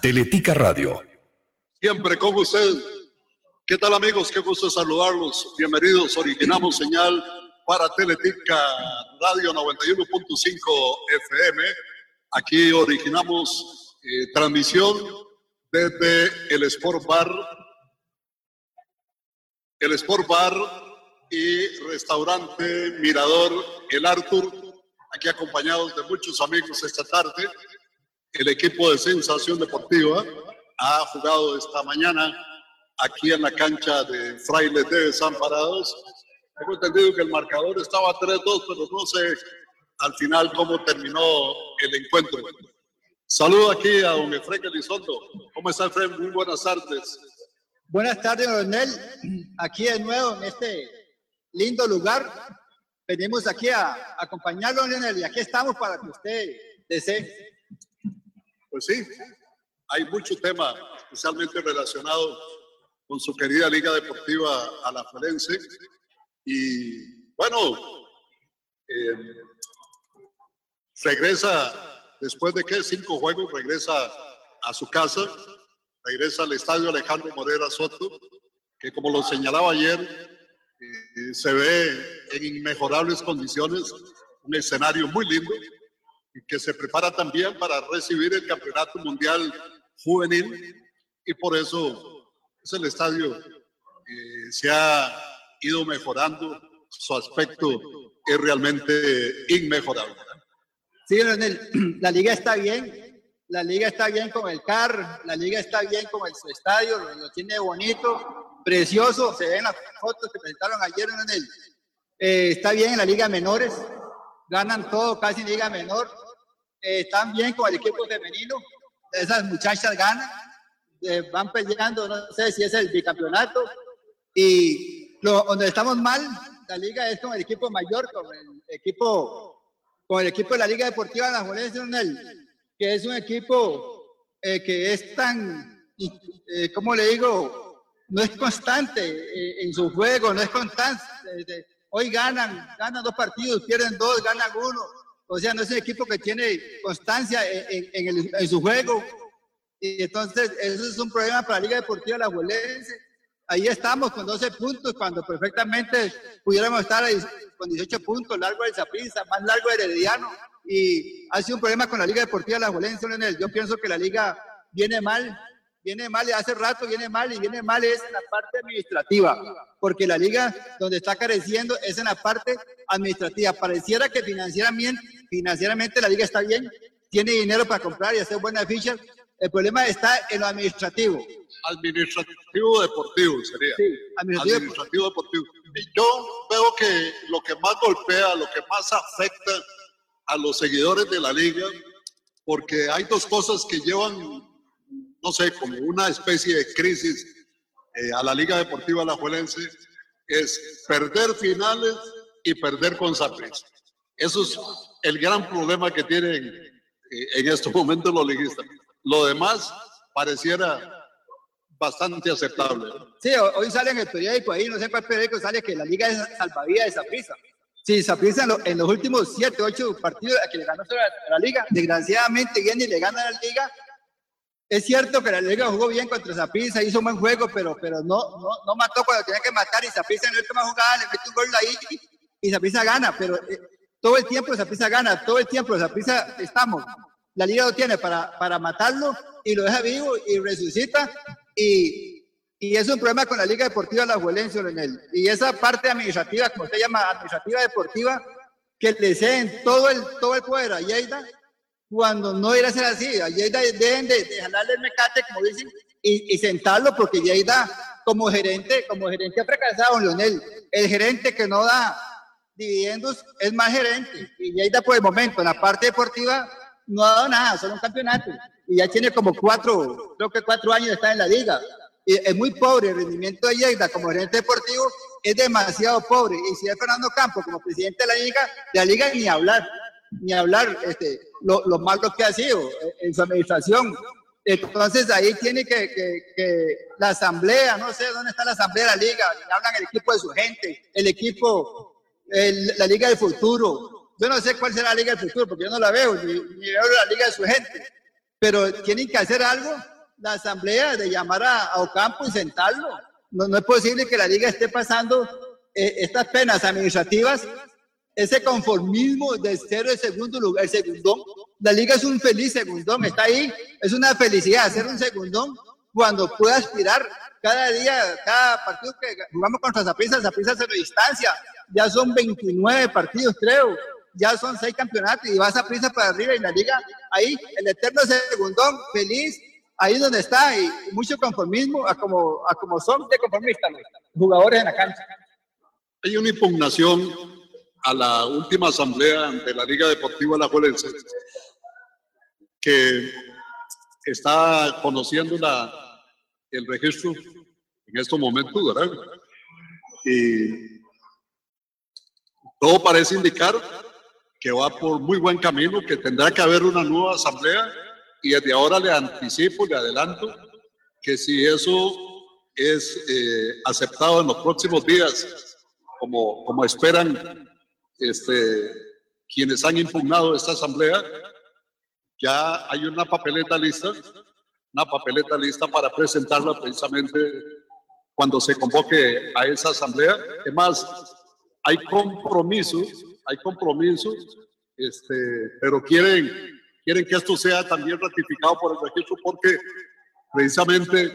Teletica Radio. Siempre con usted. ¿Qué tal amigos? Qué gusto saludarlos. Bienvenidos. Originamos señal para Teletica Radio 91.5 FM. Aquí originamos eh, transmisión desde el Sport Bar, el Sport Bar y restaurante Mirador El Arthur, aquí acompañados de muchos amigos esta tarde. El equipo de Sensación Deportiva ha jugado esta mañana aquí en la cancha de Frailes de Desamparados. Tengo entendido que el marcador estaba 3-2, pero no sé al final cómo terminó el encuentro. Saludo aquí a don Efraín Elizondo. ¿Cómo está, Efraín? Muy buenas tardes. Buenas tardes, Donel. Aquí de nuevo en este lindo lugar. Venimos aquí a, acompañarlo, Leonel, y aquí estamos para que usted desee. Pues sí, hay mucho tema, especialmente relacionado con su querida Liga Deportiva Alajuelense. Y bueno, eh, regresa después de que cinco juegos, regresa a su casa, regresa al estadio Alejandro Morera Soto, que como lo señalaba ayer, eh, se ve en inmejorables condiciones, un escenario muy lindo, que se prepara también para recibir el Campeonato Mundial Juvenil, y por eso es el estadio que se ha ido mejorando, su aspecto es realmente inmejorable. Sí, la liga está bien, la liga está bien con el CAR, la liga está bien con el su estadio, lo, tiene bonito, precioso, se ven las fotos que presentaron ayer en el, eh, está bien en la liga menores, ganan todo casi en liga menor, eh, están bien con el equipo femenino, esas muchachas ganan, eh, van peleando, no sé si es el bicampeonato, y lo, donde estamos mal, la liga es con el equipo mayor, con el equipo con el equipo de la Liga Deportiva Nacional, que es un equipo eh, que es tan, eh, ¿cómo le digo? No es constante eh, en su juego, no es constante. hoy ganan, ganan dos partidos, pierden dos, ganan uno. O sea, no es un equipo que tiene constancia en, en, su juego. Y entonces, eso es un problema para la Liga Deportiva La Juelense ahí estamos con 12 puntos cuando perfectamente pudiéramos estar con 18 puntos, largo de Zaprisa, más largo de Herediano. Y ha sido un problema con la Liga Deportiva La Juelense, Yo pienso que la liga viene mal, viene mal, y hace rato viene mal, y viene mal es en la parte administrativa, porque la liga donde está careciendo es en la parte administrativa. Pareciera que financieramente, financieramente la liga está bien, tiene dinero para comprar y hacer buenas fichas, el problema está en lo administrativo. Administrativo deportivo sería. Sí, administrativo, deportivo. Yo veo que lo que más golpea, lo que más afecta a los seguidores de la liga, porque hay dos cosas que llevan, no sé, como una especie de crisis eh, a la Liga Deportiva Alajuelense, es perder finales y perder con Saprissa. Eso es el gran problema que tienen eh, en estos momentos los liguistas. Lo demás pareciera bastante aceptable. Sí, hoy sale en el periódico ahí, no sé cuál periódico sale, que la liga es salvavidas de Saprisa. Sí, Saprisa en, los últimos 7, 8 partidos que le ganó la, liga, desgraciadamente viene y le gana la liga. Es cierto que la liga jugó bien contra Saprisa, hizo un buen juego, pero, pero no, no, no mató cuando tenía que matar y Saprisa en la última jugada le mete un gol ahí y, y gana, pero eh, todo el tiempo Saprisa gana, todo el tiempo Saprisa estamos la liga lo tiene para, para matarlo y lo deja vivo y resucita. Y, y es un problema con la Liga Deportiva La Juelense, Leonel. Y esa parte administrativa, como usted llama, administrativa deportiva, que le ceden todo el, todo el poder a Lleida, cuando no debería ser así. A Lleida deben de, de jalarle el mecate, como dicen, y, y, sentarlo, porque Lleida, como gerente, como gerente ha fracasado, Leonel. El gerente que no da dividendos es más gerente. Y Lleida, por el momento, en la parte deportiva, no ha dado nada, solo un campeonato. Y ya tiene como cuatro, creo que cuatro años de estar en la liga. Y es muy pobre, el rendimiento de Lleida como gerente deportivo es demasiado pobre. Y si es Fernando Campos como presidente de la liga, de la liga ni hablar, ni hablar este, lo, lo malo que ha sido en su administración. Entonces ahí tiene que, que, la asamblea, no sé dónde está la asamblea de la liga, hablan el equipo de su gente, el equipo, la liga del futuro, yo no sé cuál será la Liga del Futuro, porque yo no la veo, ni, veo la Liga de su gente. pero tienen que hacer algo, la asamblea, de llamar a, Ocampo y sentarlo. No, no, es posible que la liga esté pasando eh, estas penas administrativas, ese conformismo de ser el segundo lugar, el segundón. La liga es un feliz segundón, está ahí, es una felicidad ser un segundón cuando pueda aspirar cada día, cada partido que jugamos contra Zaprisa, Zaprisa se distancia, ya son 29 partidos creo, ya son seis campeonatos y vas a prisa para arriba y la liga ahí, el eterno segundón, feliz, ahí donde está y mucho conformismo a como, a como son de conformistas los jugadores en la cancha. Hay una impugnación a la última asamblea de la Liga Deportiva La Juelense que está conociendo la, el registro en estos momentos, ¿verdad? Y todo parece indicar que va por muy buen camino, que tendrá que haber una nueva asamblea y desde ahora le anticipo, le adelanto que si eso es eh, aceptado en los próximos días, como, como esperan este, quienes han impugnado esta asamblea, ya hay una papeleta lista, una papeleta lista para presentarla precisamente cuando se convoque a esa asamblea. Además, hay compromisos, hay compromisos, este, pero quieren, quieren que esto sea también ratificado por el registro porque precisamente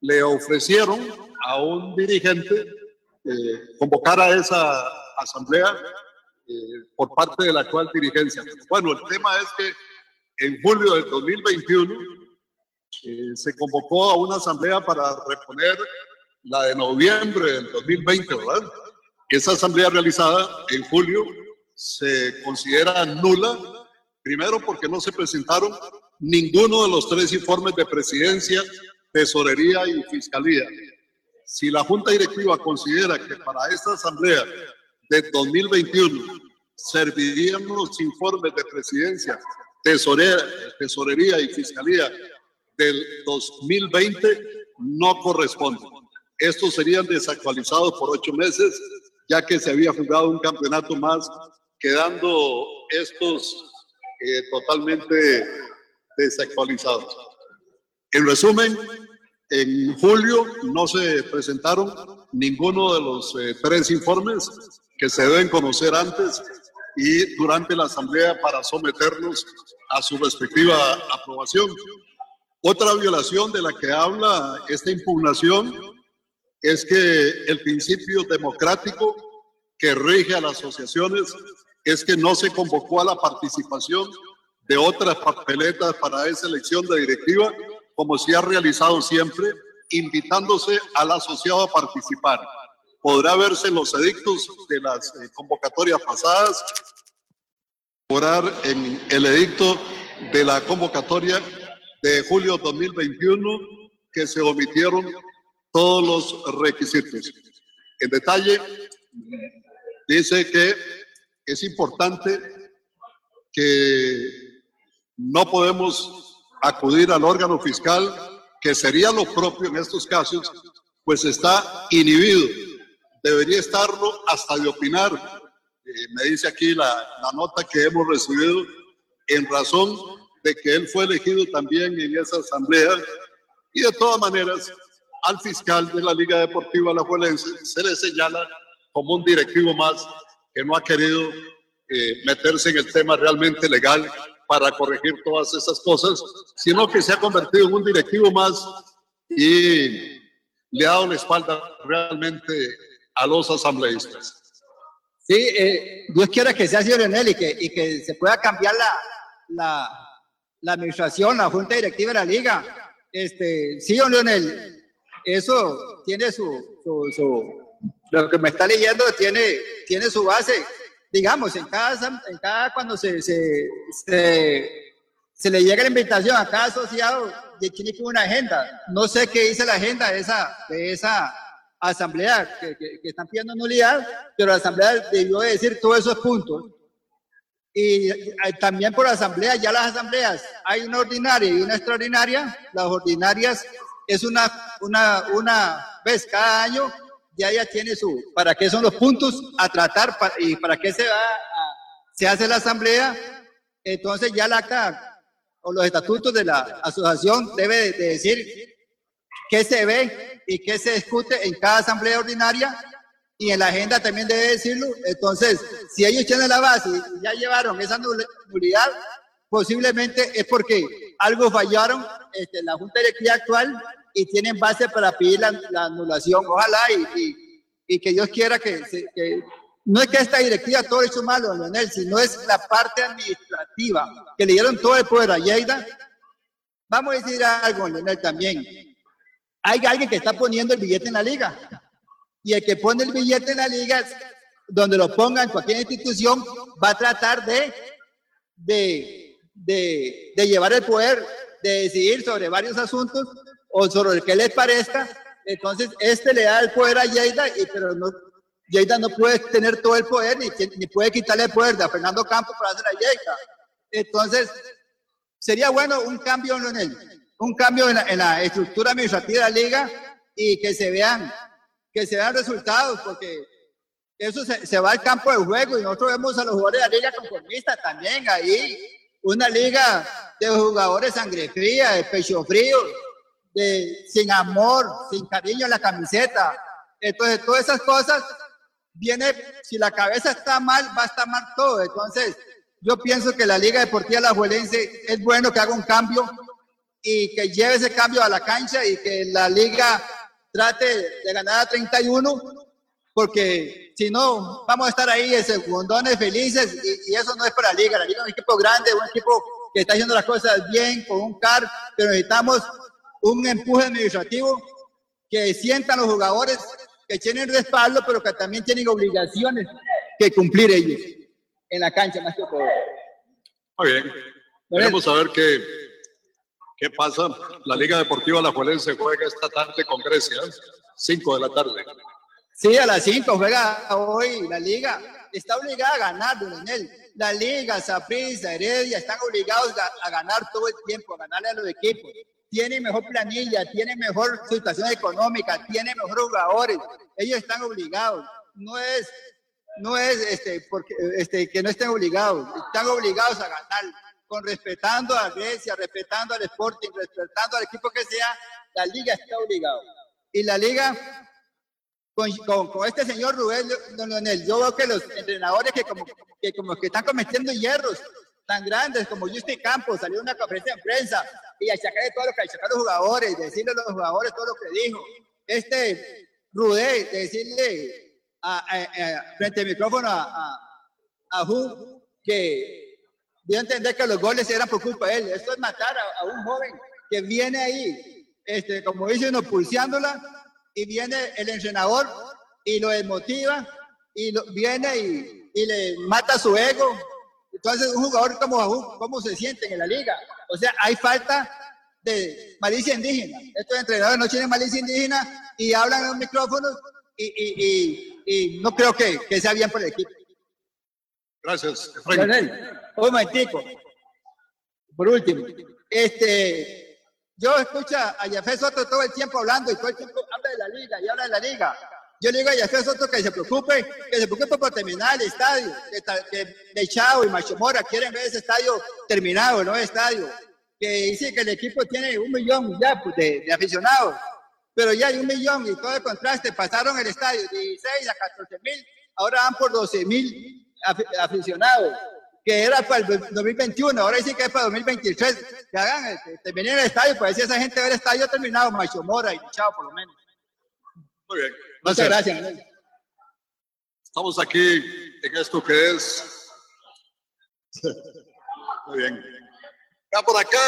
le ofrecieron a un dirigente eh, convocar a esa asamblea eh, por parte de la actual dirigencia. Bueno, el tema es que en julio del 2021 eh, se convocó a una asamblea para reponer la de noviembre del 2020, ¿verdad? Esa asamblea realizada en julio se considera nula, primero porque no se presentaron ninguno de los tres informes de presidencia, tesorería y fiscalía. Si la Junta Directiva considera que para esta asamblea de 2021 servirían los informes de presidencia, tesorería, tesorería y fiscalía del 2020, no corresponde. Estos serían desactualizados por ocho meses ya que se había jugado un campeonato más, quedando estos eh, totalmente desactualizados. En resumen, en julio no se presentaron ninguno de los eh, tres informes que se deben conocer antes y durante la asamblea para someterlos a su respectiva aprobación. Otra violación de la que habla esta impugnación es que el principio democrático que rige a las asociaciones es que no se convocó a la participación de otras papeletas para esa elección de directiva, como se ha realizado siempre, invitándose al asociado a participar. Podrá verse en los edictos de las eh, convocatorias pasadas, en el edicto de la convocatoria de julio 2021 que se omitieron todos los requisitos. En detalle, dice que es importante que no podemos acudir al órgano fiscal, que sería lo propio en estos casos, pues está inhibido. Debería estarlo hasta de opinar. Eh, me dice aquí la, la nota que hemos recibido en razón de que él fue elegido también en esa asamblea y de todas maneras al fiscal de la Liga Deportiva Alajuelense se le señala como un directivo más que no ha querido eh, meterse en el tema realmente legal para corregir todas esas cosas, sino que se ha convertido en un directivo más y le ha dado la espalda realmente a los asambleístas. Sí, eh, Dios quiera que sea así, Leonel, y que, y que se pueda cambiar la, la, la administración, la junta directiva de la liga. Este, sí, don Leonel, eso tiene su, su, lo que me está leyendo tiene, tiene su base. Digamos, en cada, en cada cuando se, se, se, le llega la invitación a cada asociado, tiene que una agenda. No sé qué dice la agenda de esa, de esa asamblea que, que, están pidiendo nulidad, pero la asamblea debió decir todos esos puntos. Y eh, también por asamblea, ya las asambleas, hay una ordinaria y una extraordinaria. Las ordinarias es una, una, una vez cada año, ya ya tiene su, para qué son los puntos a tratar y para qué se va, se hace la asamblea, entonces ya la acta o los estatutos de la asociación debe de decir qué se ve y qué se discute en cada asamblea ordinaria y en la agenda también debe decirlo. Entonces, si ellos tienen la base y ya llevaron esa nulidad, posiblemente es porque algo fallaron este, la Junta Directiva actual y tienen base para pedir la, anulación. Ojalá y, y, que Dios quiera que, que, no es que esta directiva todo hecho malo, Leonel, sino es la parte administrativa que le dieron todo el poder a Lleida. Vamos a decir algo, Leonel, también. Hay alguien que está poniendo el billete en la liga y el que pone el billete en la liga, donde lo ponga en cualquier institución, va a tratar de, de, de, llevar el poder, de decidir sobre varios asuntos o sobre el que les parezca. Entonces, este le da el poder a Lleida, y, pero no, no puede tener todo el poder, ni, ni puede quitarle el poder a Fernando Campos para hacer a Lleida. Entonces, sería bueno un cambio en el, un cambio en la, en la estructura administrativa de la liga y que se vean que se dan resultados, porque eso se, va al campo de juego y nosotros vemos a los jugadores de la liga conformistas también ahí, una liga de jugadores sangre fría, de pecho frío, de, sin amor, sin cariño en la camiseta. Entonces, todas esas cosas, viene, si la cabeza está mal, va a estar mal todo. Entonces, yo pienso que la Liga Deportiva La Juelense es bueno que haga un cambio y que lleve ese cambio a la cancha y que la liga trate de ganar a 31, porque si no, vamos a estar ahí en segundones felices y, eso no es para la liga. La liga es un equipo grande, un equipo que está haciendo las cosas bien, con un CAR, pero necesitamos un empuje administrativo que sientan los jugadores que tienen respaldo, pero que también tienen obligaciones que cumplir ellos en la cancha, más que todo. Muy bien. A ver qué, ¿Qué pasa? La Liga Deportiva La juega esta tarde con Grecia, 5 de la tarde. Sí, a las 5 juega hoy la Liga. Está obligada a ganar, Leonel. La Liga, Saprissa, Heredia están obligados a, ganar todo el tiempo, a ganarle a los equipos. Tiene mejor planilla, tiene mejor situación económica, tiene mejores jugadores. Ellos están obligados. No es, no es este, porque, este, que no estén obligados, están obligados a ganar con respetando a Grecia, respetando al Sporting, respetando al equipo que sea, la liga está obligada. Y la liga, con, con, este señor Rubén Leonel, yo veo que los entrenadores que como que, como que están cometiendo hierros tan grandes como Justin Campos, salió una conferencia de prensa y achacarle todo lo que achacar los jugadores, decirle a los jugadores todo lo que dijo. Este Rudé, decirle a, frente al micrófono a, a, a Ju que Dio a entender que los goles eran por culpa de él. Esto es matar a, un joven que viene ahí, este, como dice uno, pulseándola, y viene el entrenador y lo desmotiva, y lo, viene y, y, le mata su ego. Entonces, un jugador como ¿cómo se siente en la liga? O sea, hay falta de malicia indígena. Estos entrenadores no tienen malicia indígena y hablan en los micrófonos y, y, y, y no creo que, que sea bien por el equipo. Gracias. Un momentico. Por último, este, yo escucho a Jafé Soto todo el tiempo hablando y todo el tiempo habla de la liga y habla de la liga. Yo le digo a Jafé Soto que se preocupe, que se preocupe por terminar el estadio, que, de Chao y Machomora quieren ver ese estadio terminado, no estadio. Que dice que el equipo tiene un millón ya pues, de, de aficionados, pero ya hay un millón y todo el contraste, pasaron el estadio de 16 a 14 mil, ahora van por 12 mil aficionados, que era para el 2021, ahora sí que es para el 2023. Que hagan, este, terminen el estadio, pues si esa gente ve el estadio terminado, Macho Mora y Chao, por lo menos. Muy bien. Muchas gracias. Estamos aquí en esto que es. Muy bien. Ya por acá.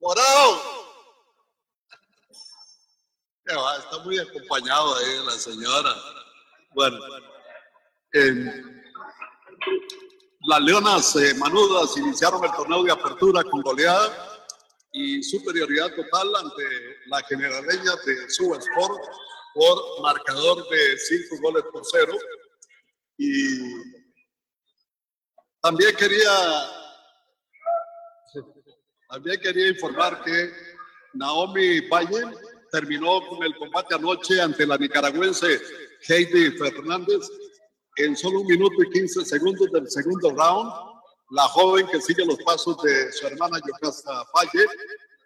Morado. Está muy acompañado ahí la señora. Bueno, las Leonas eh, Manudas iniciaron el torneo de apertura con goleada y superioridad total ante la generaleña de Suba Sport por marcador de cinco goles por cero. Y también quería, también quería informar que Naomi Valle terminó con el combate anoche ante la nicaragüense Heidi Fernández en solo un minuto y 15 segundos del segundo round. La joven que sigue los pasos de su hermana Yocasta Valle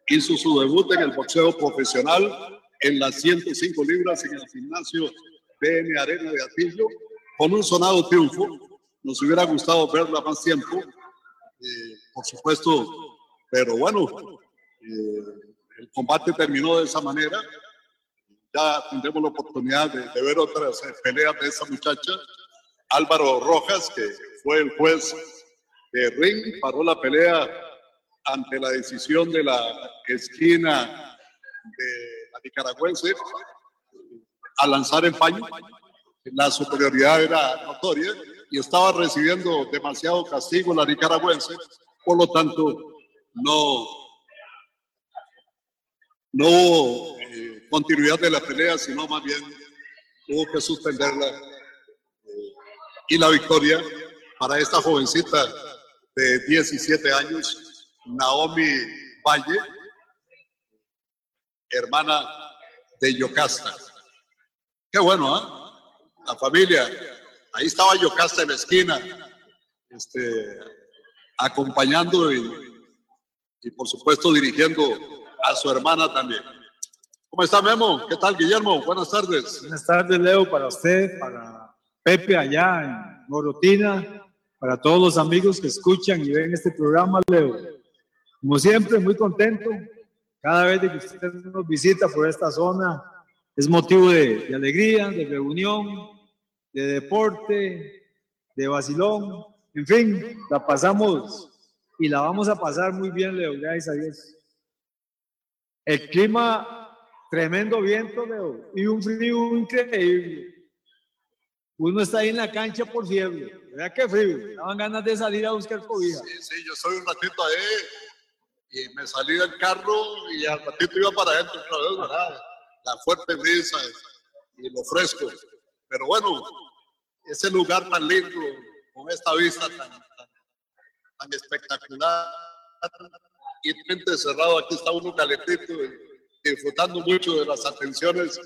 hizo su debut en el boxeo profesional en las 105 libras en el gimnasio BN Arena de Atillo con un sonado triunfo. Nos hubiera gustado verla más tiempo, eh, por supuesto, pero bueno, eh, el combate terminó de esa manera. Ya tendremos la oportunidad de, ver otras eh, peleas de esa muchacha. Álvaro Rojas, que fue el juez de ring, paró la pelea ante la decisión de la esquina de la nicaragüense a lanzar el paño la superioridad era notoria y estaba recibiendo demasiado castigo la nicaragüense, por lo tanto no, no hubo eh, continuidad de la pelea, sino más bien hubo que suspenderla. Eh, y la victoria para esta jovencita de 17 años, Naomi Valle, hermana de Yocasta. Qué bueno, ¿ah? la familia. Ahí estaba Yocasta en la esquina, este, acompañando y, y por supuesto dirigiendo a su hermana también. ¿Cómo está Memo? ¿Qué tal Guillermo? Buenas tardes. Buenas tardes Leo, para usted, para Pepe allá en Morotina, para todos los amigos que escuchan y ven este programa Leo. Como siempre, muy contento cada vez que usted nos visita por esta zona es motivo de, alegría, de reunión, de deporte, de vacilón, en fin, la pasamos y la vamos a pasar muy bien, Leo, gracias a Dios. El clima, tremendo viento, Leo, y un frío increíble. Uno está ahí en la cancha por fiebre. ¿Verdad qué frío? Daban ganas de salir a buscar cobija. Sí, sí, yo soy un ratito ahí y me salí del carro y al ratito iba para adentro otra vez, ¿verdad? la fuerte brisa y lo fresco. Pero bueno, ese lugar tan lindo, con esta vista tan, tan, espectacular, y frente cerrado, aquí está uno calentito, disfrutando mucho de las atenciones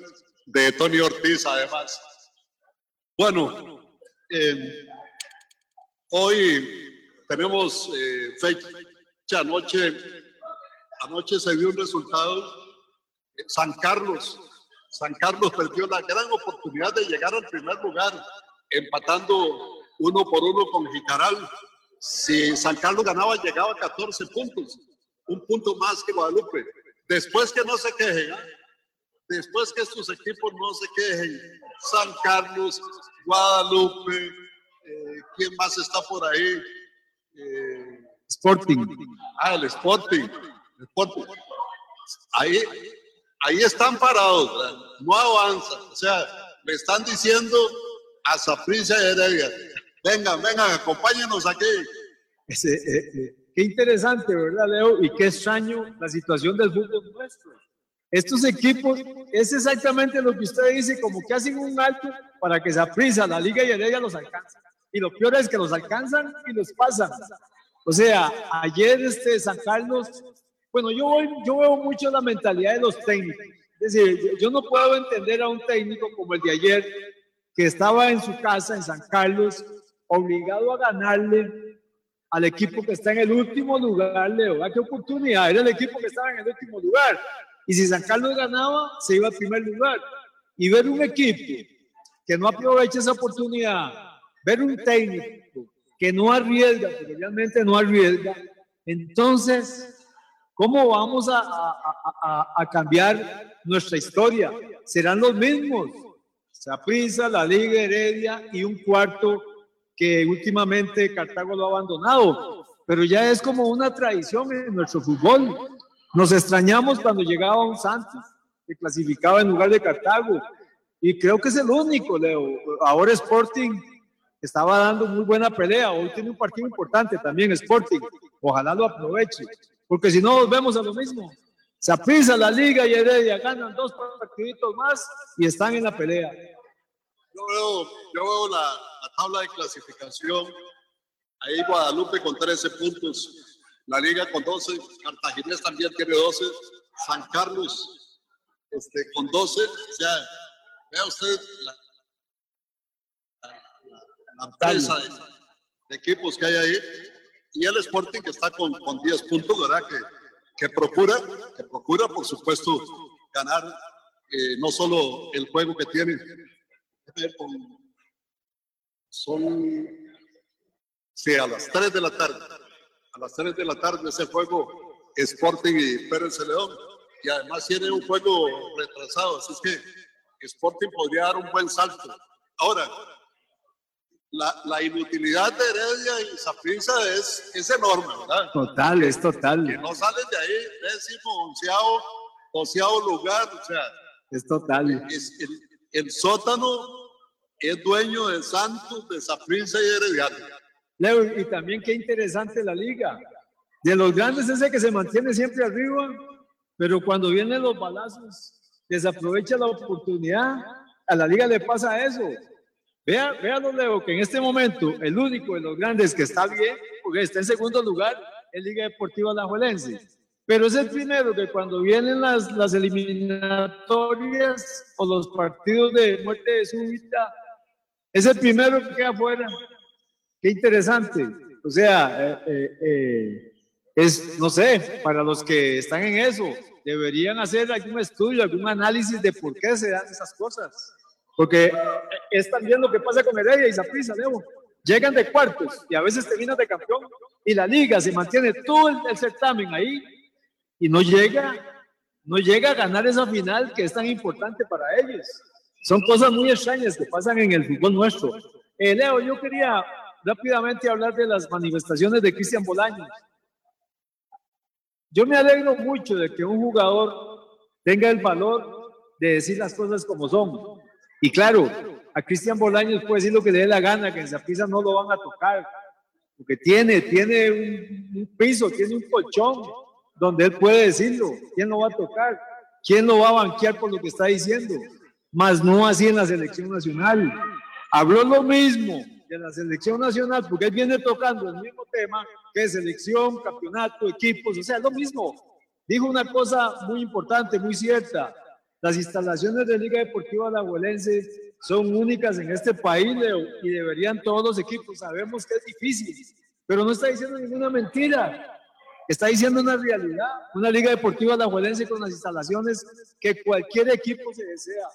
de Tony Ortiz, además. Bueno, eh, hoy tenemos eh, fecha, anoche, anoche se dio un resultado San Carlos. San Carlos perdió la gran oportunidad de llegar al primer lugar, empatando uno por uno con Jicaral. Si San Carlos ganaba, llegaba a 14 puntos, un punto más que Guadalupe. Después que no se quejen, después que estos equipos no se quejen, San Carlos, Guadalupe, eh, ¿quién más está por ahí? Eh, Sporting. Ah, el Sporting. El Sporting. Ahí ahí están parados, no avanzan. O sea, le están diciendo a Saprissa y Heredia, vengan, vengan, acompáñenos aquí. Eh, qué interesante, ¿verdad, Leo? Y qué extraño la situación del fútbol nuestro. Estos equipos, es exactamente lo que usted dice, como que hacen un alto para que Saprissa, la Liga y Heredia los alcancen. Y lo peor es que los alcanzan y los pasan. O sea, ayer este San Carlos bueno, yo, yo veo mucho la mentalidad de los técnicos. Es decir, yo no puedo entender a un técnico como el de ayer, que estaba en su casa en San Carlos, obligado a ganarle al equipo que está en el último lugar, Leo. ¿Qué oportunidad? Era el equipo que estaba en el último lugar. Y si San Carlos ganaba, se iba al primer lugar. Y ver un equipo que no aprovecha esa oportunidad, ver un técnico que no arriesga, que realmente no arriesga, entonces ¿Cómo vamos a, cambiar nuestra historia? Serán los mismos. Saprissa, la Liga Heredia y un cuarto que últimamente Cartago lo ha abandonado. Pero ya es como una tradición en nuestro fútbol. Nos extrañamos cuando llegaba un Santos que clasificaba en lugar de Cartago. Y creo que es el único, Leo. Ahora Sporting estaba dando muy buena pelea. Hoy tiene un partido importante también, Sporting. Ojalá lo aproveche porque si no volvemos a lo mismo. Se aprisa la liga y Heredia ganan dos partiditos más y están en la pelea. Yo veo, yo veo la, la, tabla de clasificación. Ahí Guadalupe con 13 puntos, la liga con 12, Cartaginés también tiene 12, San Carlos este, con 12. O sea, vea usted la, la empresa de, equipos que hay ahí, y el Sporting que está con, con 10 puntos, ¿verdad? Que, que procura, que procura, por supuesto, ganar eh, no solo el juego que tiene, son, sí, a las 3 de la tarde, a las 3 de la tarde ese juego Sporting y Pérez León, y además tiene un juego retrasado, así es que Sporting podría dar un buen salto. Ahora, la, la, inutilidad de Heredia y Zaprisa es, es enorme, ¿verdad? Total, es total. Que no salen de ahí, décimo, onceavo, onceavo lugar, o sea. Es total. el, el, sótano es dueño de Santos, de Zaprisa y Heredia. Leo, y también qué interesante la liga. De los grandes ese que se mantiene siempre arriba, pero cuando vienen los balazos, desaprovecha la oportunidad. A la liga le pasa eso Vea, vea, Leo, que en este momento el único de los grandes que está bien, porque está en segundo lugar, es Liga Deportiva Alajuelense. Pero es el primero que cuando vienen las, las eliminatorias o los partidos de muerte súbita, es el primero que queda afuera. Qué interesante. O sea, eh, eh, eh, es, no sé, para los que están en eso, deberían hacer algún estudio, algún análisis de por qué se dan esas cosas. Porque es también lo que pasa con Heredia y Zaprisa, Leo. Llegan de cuartos y a veces terminan de campeón y la liga se mantiene todo el, certamen ahí y no llega, no llega a ganar esa final que es tan importante para ellos. Son cosas muy extrañas que pasan en el fútbol nuestro. Eh, Leo, yo quería rápidamente hablar de las manifestaciones de Cristian Bolaños. Yo me alegro mucho de que un jugador tenga el valor de decir las cosas como son. Y claro, a Cristian Bolaños puede decir lo que le dé la gana, que en Zapisa no lo van a tocar, porque tiene, tiene un, piso, tiene un colchón donde él puede decirlo. ¿Quién lo va a tocar? ¿Quién lo va a banquear por lo que está diciendo? Más no así en la selección nacional. Habló lo mismo de la selección nacional, porque él viene tocando el mismo tema que selección, campeonato, equipos, o sea, lo mismo. Dijo una cosa muy importante, muy cierta. Las instalaciones de Liga Deportiva Alajuelense son únicas en este país, Leo, y deberían todos los equipos. Sabemos que es difícil, pero no está diciendo ninguna mentira. Está diciendo una realidad. Una Liga Deportiva Alajuelense con las instalaciones que cualquier equipo se desea.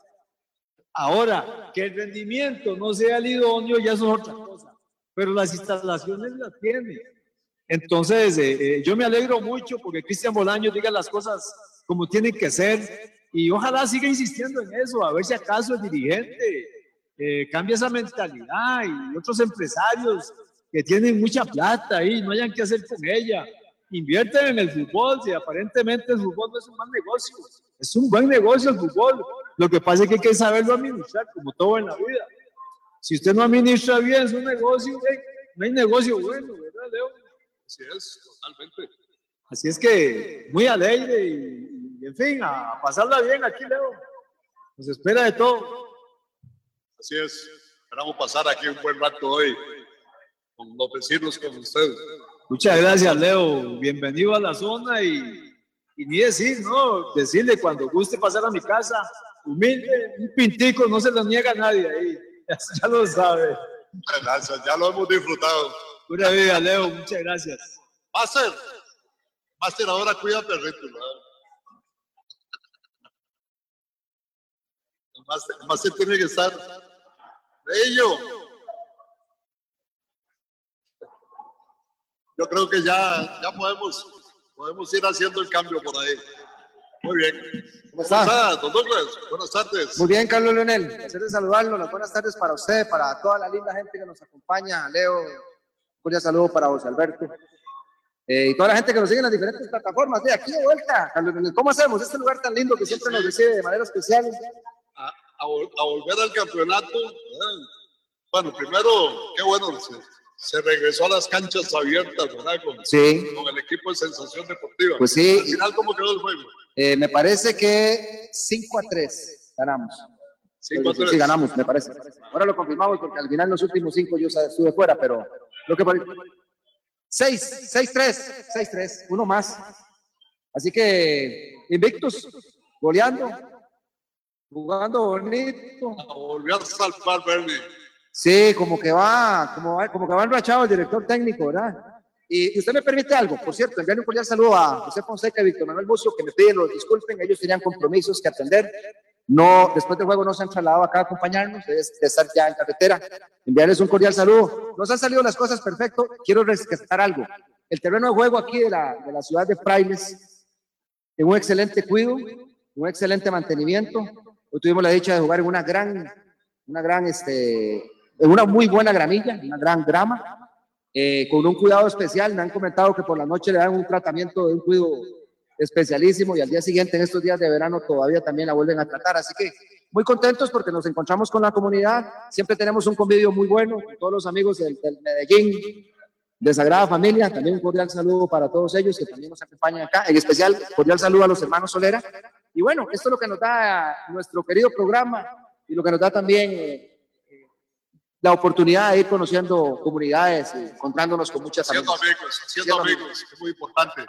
Ahora, que el rendimiento no sea el idóneo ya es otra cosa, pero las instalaciones las tiene. Entonces, eh, eh, yo me alegro mucho porque Cristian Bolaño diga las cosas como tienen que ser y ojalá siga insistiendo en eso, a ver si acaso el dirigente eh, cambia esa mentalidad y otros empresarios que tienen mucha plata y no hayan que hacer con ella. Invierten en el fútbol, si aparentemente el fútbol no es un mal negocio, es un buen negocio el fútbol. Lo que pasa es que hay que saberlo administrar, como todo en la vida. Si usted no administra bien su negocio, no hay negocio bueno, ¿verdad, Leo? Así es, totalmente. Así es que muy alegre y y en fin, a pasarla bien aquí, Leo. Nos espera de todo. Así es. Esperamos pasar aquí un buen rato hoy con los vecinos, con ustedes. Muchas gracias, Leo. Bienvenido a la zona y, y ni decir, ¿no? Decirle cuando guste pasar a mi casa, humilde, un pintico, no se lo niega a nadie ahí. Ya, lo sabe. Muchas gracias, ya lo hemos disfrutado. Pura vida, Leo, muchas gracias. Master, Master, ahora cuida perrito, ¿verdad? Más, se tiene que estar bello. Yo creo que ya, ya podemos, podemos ir haciendo el cambio por ahí. Muy bien. ¿Cómo está? Don Douglas? Buenas tardes. Muy bien, Carlos Leonel. Placer de saludarlo. Las buenas tardes para usted, para toda la linda gente que nos acompaña. Leo, un cordial saludo para José Alberto. Eh, y toda la gente que nos sigue en las diferentes plataformas. De aquí de vuelta, Carlos Leonel. ¿Cómo hacemos? Este lugar tan lindo que siempre nos recibe de manera especial a, volver al campeonato. Bueno, primero, qué bueno, se, regresó a las canchas abiertas, ¿verdad? Con, sí. con el equipo de Sensación Deportiva. Pues sí. Al final, ¿cómo quedó el juego? Eh, me parece que 5 a 3 ganamos. 5 a 3. Sí, ganamos, me parece. Ahora lo confirmamos porque al final los últimos 5 yo estuve fuera, pero lo que 6, 6 3, 6 3, uno más. Así que invictos, goleando, Jugando bonito. Volvió a salvar Bernie. Sí, como que va, como, va, como que va enrachado el director técnico, ¿verdad? Y, usted me permite algo, por cierto, enviarle un cordial saludo a José Fonseca y Víctor Manuel Bucio, que me piden los disculpen, ellos tenían compromisos que atender. No, después del juego no se han trasladado acá a acompañarnos, de estar ya en carretera. Enviarles un cordial saludo. Nos han salido las cosas perfecto. Quiero rescatar algo. El terreno de juego aquí de la, de la ciudad de Frailes, en un excelente cuido, un excelente mantenimiento. Hoy tuvimos la dicha de jugar en una gran, una gran, este, en una muy buena gramilla, una gran grama, eh, con un cuidado especial. Me han comentado que por la noche le dan un tratamiento de un cuido especialísimo y al día siguiente, en estos días de verano, todavía también la vuelven a tratar. Así que muy contentos porque nos encontramos con la comunidad. Siempre tenemos un convivio muy bueno con todos los amigos del, del Medellín, de Sagrada Familia. También un cordial saludo para todos ellos que también nos acompañan acá. En especial, cordial saludo a los hermanos Solera. Y bueno, esto es lo que nos da nuestro querido programa y lo que nos da también eh, la oportunidad de ir conociendo comunidades y encontrándonos con muchas Siendo amigos, siendo amigos, es muy importante.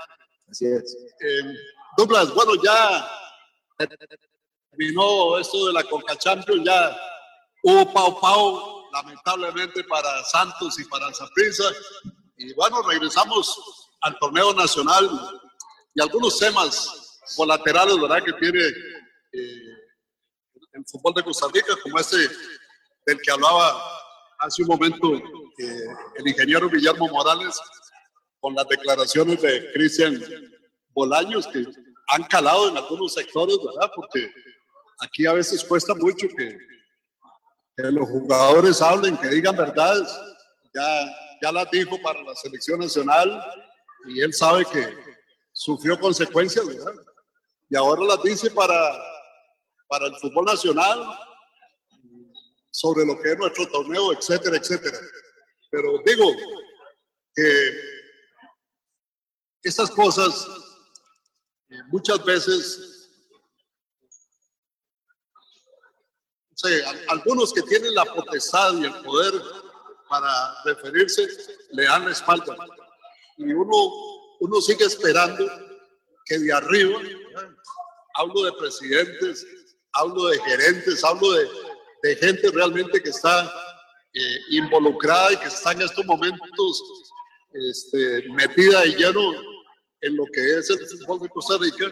Así es. Eh, Douglas, bueno, ya terminó esto de la Conca Champions, ya hubo pau pau, lamentablemente para Santos y para Zaprisa, y bueno, regresamos al torneo nacional y algunos temas colaterales, ¿verdad?, que tiene eh, el fútbol de Costa Rica, como este del que hablaba hace un momento eh, el ingeniero Guillermo Morales, con las declaraciones de Cristian Bolaños, que han calado en algunos sectores, ¿verdad? Porque aquí a veces cuesta mucho que, que los jugadores hablen, que digan verdades. Ya, ya las dijo para la selección nacional y él sabe que sufrió consecuencias, ¿verdad? Y ahora las dice para, para el fútbol nacional, sobre lo que es nuestro torneo, etcétera, etcétera. Pero digo que estas cosas eh, muchas veces, algunos que tienen la potestad y el poder para referirse le dan la espalda. Y uno, uno sigue esperando que de arriba, hablo de presidentes, hablo de gerentes, hablo de, de gente realmente que está eh, involucrada y que está en estos momentos este, metida y lleno en lo que es el fútbol de Costa Rica,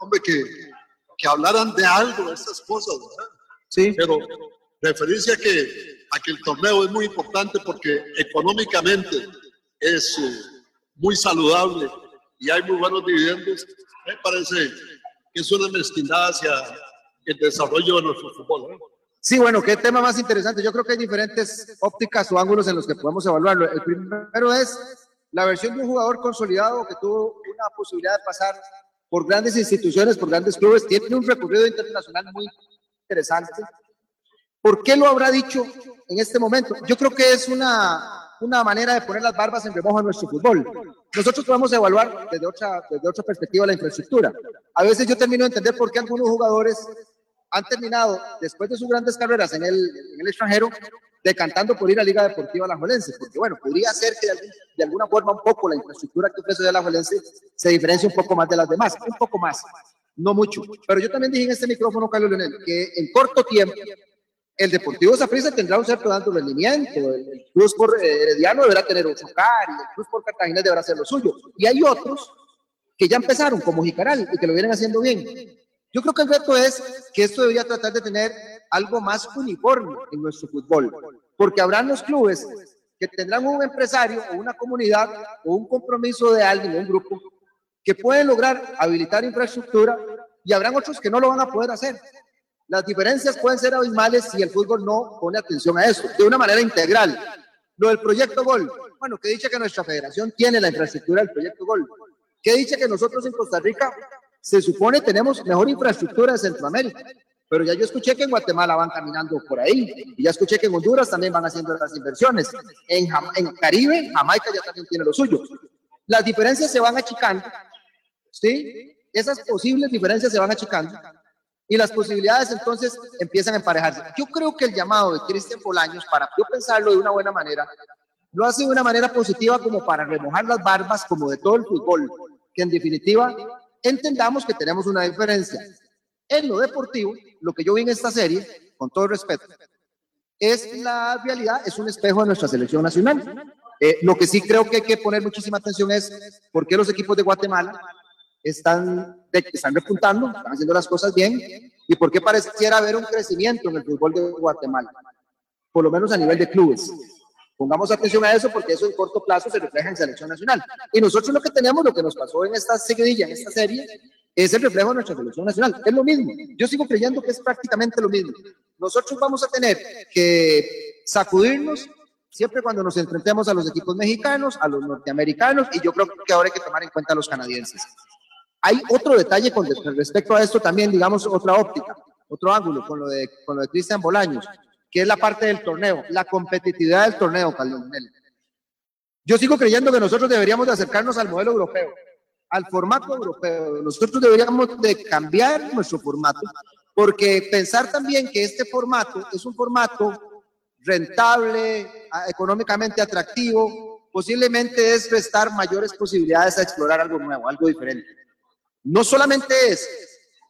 hombre, que, que hablaran de algo de estas cosas, ¿verdad? Sí. Pero referirse a que, a que el torneo es muy importante porque económicamente es eh, muy saludable y hay muy buenos dividendos, me parece que es una mezquindad hacia el desarrollo de nuestro fútbol. Sí, bueno, qué tema más interesante. Yo creo que hay diferentes ópticas o ángulos en los que podemos evaluarlo. El primero es la versión de un jugador consolidado que tuvo una posibilidad de pasar por grandes instituciones, por grandes clubes, tiene un recorrido internacional muy interesante. ¿Por qué lo habrá dicho en este momento? Yo creo que es una, una manera de poner las barbas en remojo a nuestro fútbol. Nosotros podemos evaluar desde otra, desde otra perspectiva la infraestructura. A veces yo termino de entender por qué algunos jugadores han terminado, después de sus grandes carreras en el, en el extranjero, decantando por ir a Liga Deportiva Alajuelense, porque bueno, podría ser que de, alguna forma un poco la infraestructura que ofrece la Alajuelense se diferencie un poco más de las demás, un poco más, no mucho. Pero yo también dije en este micrófono, Carlos Leonel, que en corto tiempo el Deportivo Zaprisa tendrá un cierto alto rendimiento, el, Cruz por eh, Herediano deberá tener un y el Cruz por Cartagena deberá hacer lo suyo. Y hay otros que ya empezaron, como Jicaral, y que lo vienen haciendo bien. Yo creo que el reto es que esto debería tratar de tener algo más uniforme en nuestro fútbol, porque habrán los clubes que tendrán un empresario o una comunidad o un compromiso de alguien, un grupo, que pueden lograr habilitar infraestructura y habrán otros que no lo van a poder hacer. Las diferencias pueden ser abismales si el fútbol no pone atención a eso, de una manera integral. Lo del proyecto Gol, bueno, que dice que nuestra federación tiene la infraestructura del proyecto Gol, que dice que nosotros en Costa Rica se supone tenemos mejor infraestructura de Centroamérica, pero ya yo escuché que en Guatemala van caminando por ahí, y ya escuché que en Honduras también van haciendo las inversiones. En, en Caribe, Jamaica ya también tiene lo suyo. Las diferencias se van achicando, ¿sí? Esas posibles diferencias se van achicando y las posibilidades entonces empiezan a emparejarse. Yo creo que el llamado de Cristian Bolaños, para yo pensarlo de una buena manera, lo hace de una manera positiva como para remojar las barbas como de todo el fútbol, que en definitiva entendamos que tenemos una diferencia. En lo deportivo, lo que yo vi en esta serie, con todo respeto, es la realidad, es un espejo de nuestra selección nacional. Eh, lo que sí creo que hay que poner muchísima atención es por qué los equipos de Guatemala están, están repuntando, están haciendo las cosas bien y por qué pareciera haber un crecimiento en el fútbol de Guatemala, por lo menos a nivel de clubes. Pongamos atención a eso porque eso en corto plazo se refleja en selección nacional. Y nosotros lo que tenemos, lo que nos pasó en esta seguidilla, en esta serie, es el reflejo de nuestra selección nacional. Es lo mismo. Yo sigo creyendo que es prácticamente lo mismo. Nosotros vamos a tener que sacudirnos siempre cuando nos enfrentemos a los equipos mexicanos, a los norteamericanos, y yo creo que ahora hay que tomar en cuenta a los canadienses. Hay otro detalle con respecto a esto también, digamos, otra óptica, otro ángulo con lo de, con lo de Cristian Bolaños que es la parte del torneo, la competitividad del torneo, Calderón. Yo sigo creyendo que nosotros deberíamos de acercarnos al modelo europeo, al formato europeo. Nosotros deberíamos de cambiar nuestro formato, porque pensar también que este formato es un formato rentable, económicamente atractivo, posiblemente es restar mayores posibilidades a explorar algo nuevo, algo diferente. No solamente es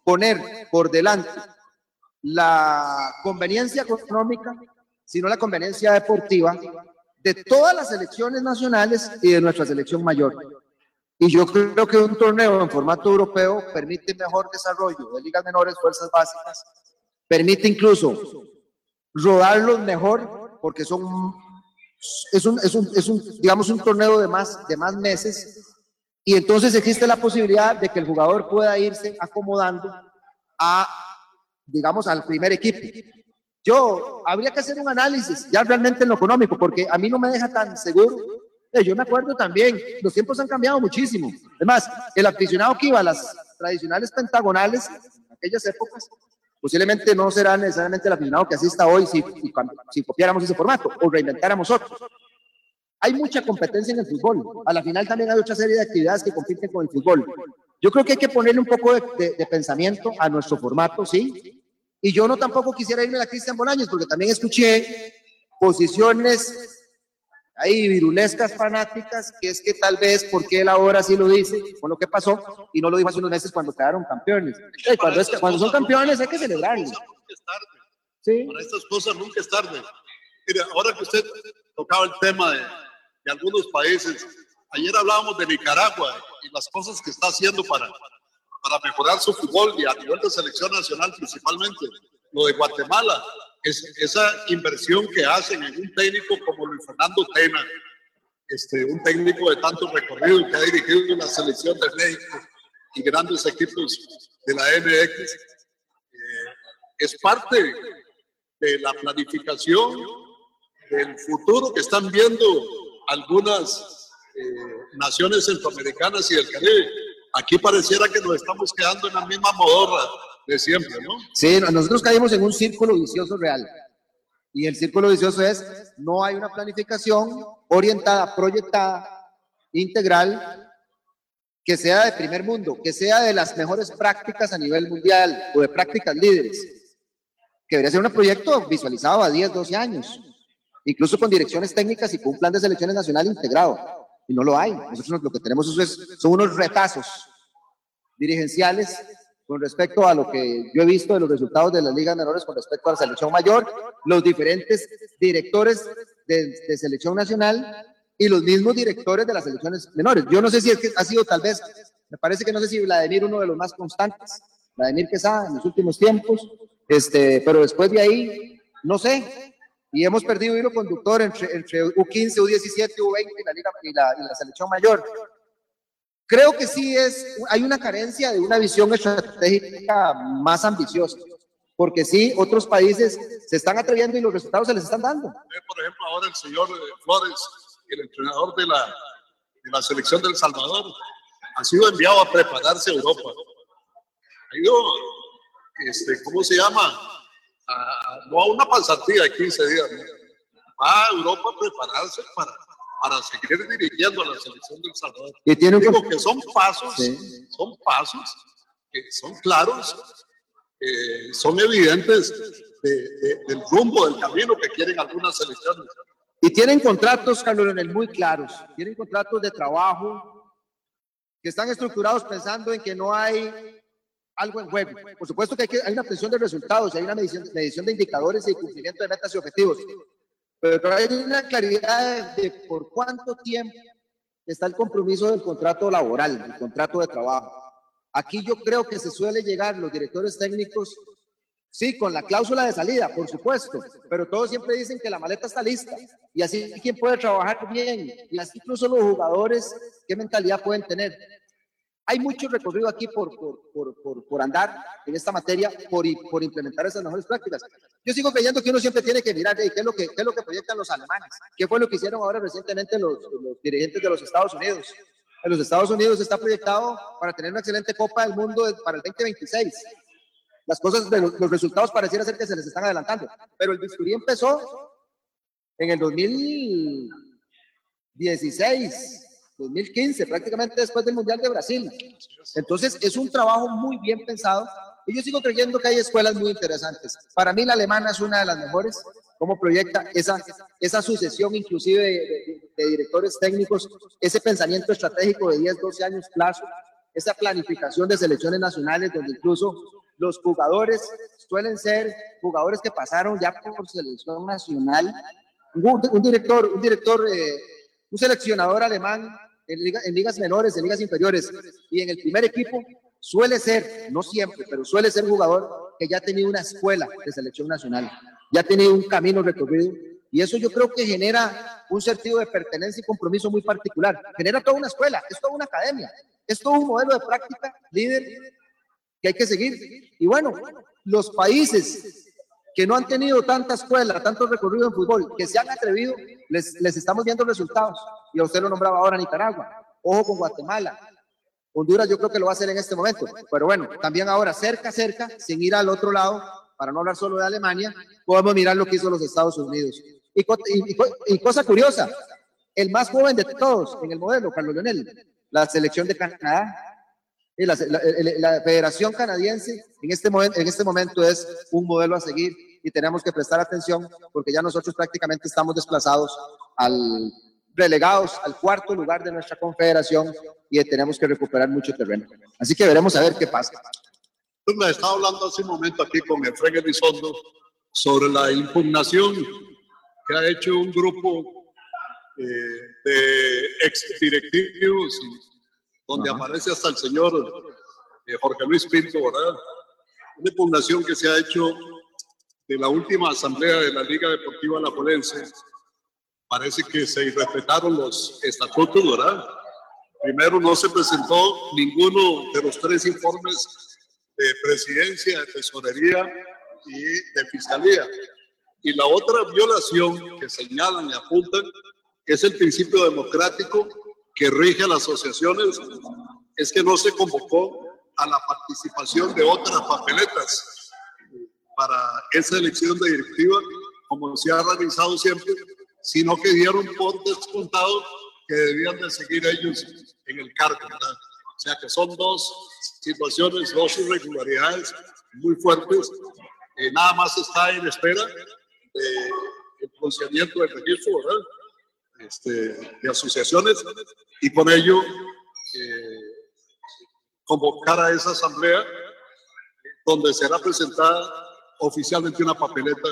poner por delante la conveniencia económica, sino la conveniencia deportiva de todas las selecciones nacionales y de nuestra selección mayor. Y yo creo que un torneo en formato europeo permite mejor desarrollo de ligas menores, fuerzas básicas, permite incluso rodarlos mejor, porque son, es un, es un, es un, digamos, un torneo de más, de más meses, y entonces existe la posibilidad de que el jugador pueda irse acomodando a digamos, al primer equipo. Yo, habría que hacer un análisis ya realmente en lo económico, porque a mí no me deja tan seguro. Eh, yo me acuerdo también, los tiempos han cambiado muchísimo. Además, el aficionado que iba a las tradicionales pentagonales, en aquellas épocas, posiblemente no será necesariamente el aficionado que asista hoy si, si copiáramos ese formato o reinventáramos otro. Hay mucha competencia en el fútbol. A la final también hay otra serie de actividades que compiten con el fútbol. Yo creo que hay que ponerle un poco de, de pensamiento a nuestro formato, ¿sí? Y yo no tampoco quisiera irme a Cristian Bolaños, porque también escuché posiciones ahí virulescas fanáticas, que es que tal vez porque él ahora sí lo dice, con lo que pasó, y no lo dijo hace unos meses cuando quedaron campeones. cuando, cuando son campeones hay que celebrarlo. ¿Sí? Para estas cosas nunca es tarde. Mire, ahora que usted tocaba el tema de, de algunos países, ayer hablábamos de Nicaragua y las cosas que está haciendo para para mejorar su fútbol y a nivel de selección nacional principalmente. Lo de Guatemala, es esa inversión que hacen en un técnico como Luis Fernando Tena, este, un técnico de tanto recorrido que ha dirigido la selección de México y grandes equipos de la MX, eh, es parte de la planificación del futuro que están viendo algunas eh, naciones centroamericanas y del Caribe Aquí pareciera que nos estamos quedando en la misma modorra de siempre, ¿no? Sí, nosotros caímos en un círculo vicioso real. Y el círculo vicioso es, no hay una planificación orientada, proyectada, integral, que sea de primer mundo, que sea de las mejores prácticas a nivel mundial o de prácticas líderes, que debería ser un proyecto visualizado a 10, 12 años, incluso con direcciones técnicas y con un plan de selecciones nacional integrado y no lo hay. Nosotros lo que tenemos son unos retazos dirigenciales con respecto a lo que yo he visto de los resultados de las ligas menores con respecto a la selección mayor, los diferentes directores de, selección nacional y los mismos directores de las selecciones menores. Yo no sé si es que ha sido tal vez, me parece que no sé si Vladimir uno de los más constantes, Vladimir Quesada en los últimos tiempos, este, pero después de ahí, no sé, y hemos perdido hilo conductor entre, entre U15, U17, U20 y la, Liga, y la, y la selección mayor. Creo que sí es, hay una carencia de una visión estratégica más ambiciosa, porque sí, otros países se están atreviendo y los resultados se les están dando. Por ejemplo, ahora el señor Flores, el entrenador de la, de la selección del Salvador, ha sido enviado a prepararse a Europa. Ha ido, este, ¿cómo se llama? No a una pasantía de 15 días, va a Europa a prepararse para, para seguir dirigiendo a la selección del Salvador. Y tiene Digo que son pasos, son pasos que son claros, eh, son evidentes del rumbo, del camino que quieren algunas selecciones. Y tienen contratos, Carlos Leonel, muy claros. Tienen contratos de trabajo que están estructurados pensando en que no hay algo en juego. Por supuesto que hay, que, hay una presión de resultados, hay una medición, medición de indicadores y cumplimiento de metas y objetivos, pero hay una claridad de, por cuánto tiempo está el compromiso del contrato laboral, el contrato de trabajo. Aquí yo creo que se suele llegar los directores técnicos, sí, con la cláusula de salida, por supuesto, pero todos siempre dicen que la maleta está lista y así quien puede trabajar bien y así incluso los jugadores, qué mentalidad pueden tener. Hay mucho recorrido aquí por, por, por, por andar en esta materia, por, por implementar esas mejores prácticas. Yo sigo creyendo que uno siempre tiene que mirar ¿qué, es lo que, qué es lo que proyectan los alemanes, qué fue lo que hicieron ahora recientemente los, los dirigentes de los Estados Unidos. En los Estados Unidos está proyectado para tener una excelente Copa del Mundo para el 2026. Las cosas, de los, los resultados pareciera ser que se les están adelantando, pero el bisturí empezó en el 2016 2015, prácticamente después del Mundial de Brasil. Entonces, es un trabajo muy bien pensado y yo sigo creyendo que hay escuelas muy interesantes. Para mí la alemana es una de las mejores, cómo proyecta esa, esa sucesión inclusive de, de, directores técnicos, ese pensamiento estratégico de 10, 12 años plazo, esa planificación de selecciones nacionales donde incluso los jugadores suelen ser jugadores que pasaron ya por selección nacional. Un, un director, un director, eh, un seleccionador alemán en, ligas menores, en ligas inferiores y en el primer equipo, suele ser, no siempre, pero suele ser un jugador que ya ha tenido una escuela de selección nacional, ya ha tenido un camino recorrido y eso yo creo que genera un sentido de pertenencia y compromiso muy particular. Genera toda una escuela, es toda una academia, es todo un modelo de práctica líder que hay que seguir. Y bueno, los países que no han tenido tanta escuela, tanto recorrido en fútbol, que se han atrevido, les, les estamos viendo resultados. Y a usted lo nombraba ahora Nicaragua. Ojo con Guatemala. Honduras yo creo que lo va a hacer en este momento. Pero bueno, también ahora cerca, cerca, sin ir al otro lado, para no hablar solo de Alemania, podemos mirar lo que hizo los Estados Unidos. Y, y, y cosa curiosa, el más joven de todos en el modelo, Carlos Leonel, la selección de Canadá, la, la, la, Federación Canadiense en este, en este momento es un modelo a seguir y tenemos que prestar atención porque ya nosotros prácticamente estamos desplazados al relegados al cuarto lugar de nuestra confederación y tenemos que recuperar mucho terreno. Así que veremos a ver qué pasa. Me estaba hablando hace un momento aquí con Efraín Elizondo sobre la impugnación que ha hecho un grupo eh, de ex directivos, donde aparece hasta el señor eh, Jorge Luis Pinto, ¿verdad? Una impugnación que se ha hecho de la última asamblea de la Liga Deportiva La Polense, parece que se irrespetaron los estatutos, ¿verdad? Primero, no se presentó ninguno de los tres informes de presidencia, de tesorería y de fiscalía. Y la otra violación que señalan y apuntan es el principio democrático que rige a las asociaciones, es que no se convocó a la participación de otras papeletas para esa elección de directiva, como se ha realizado siempre, sino que dieron por descontado que debían de seguir ellos en el cargo. ¿verdad? O sea que son dos situaciones, dos irregularidades muy fuertes. Eh, nada más está en espera del pronunciamiento del registro ¿verdad? Este, de asociaciones y con ello eh, convocar a esa asamblea donde será presentada oficialmente una papeleta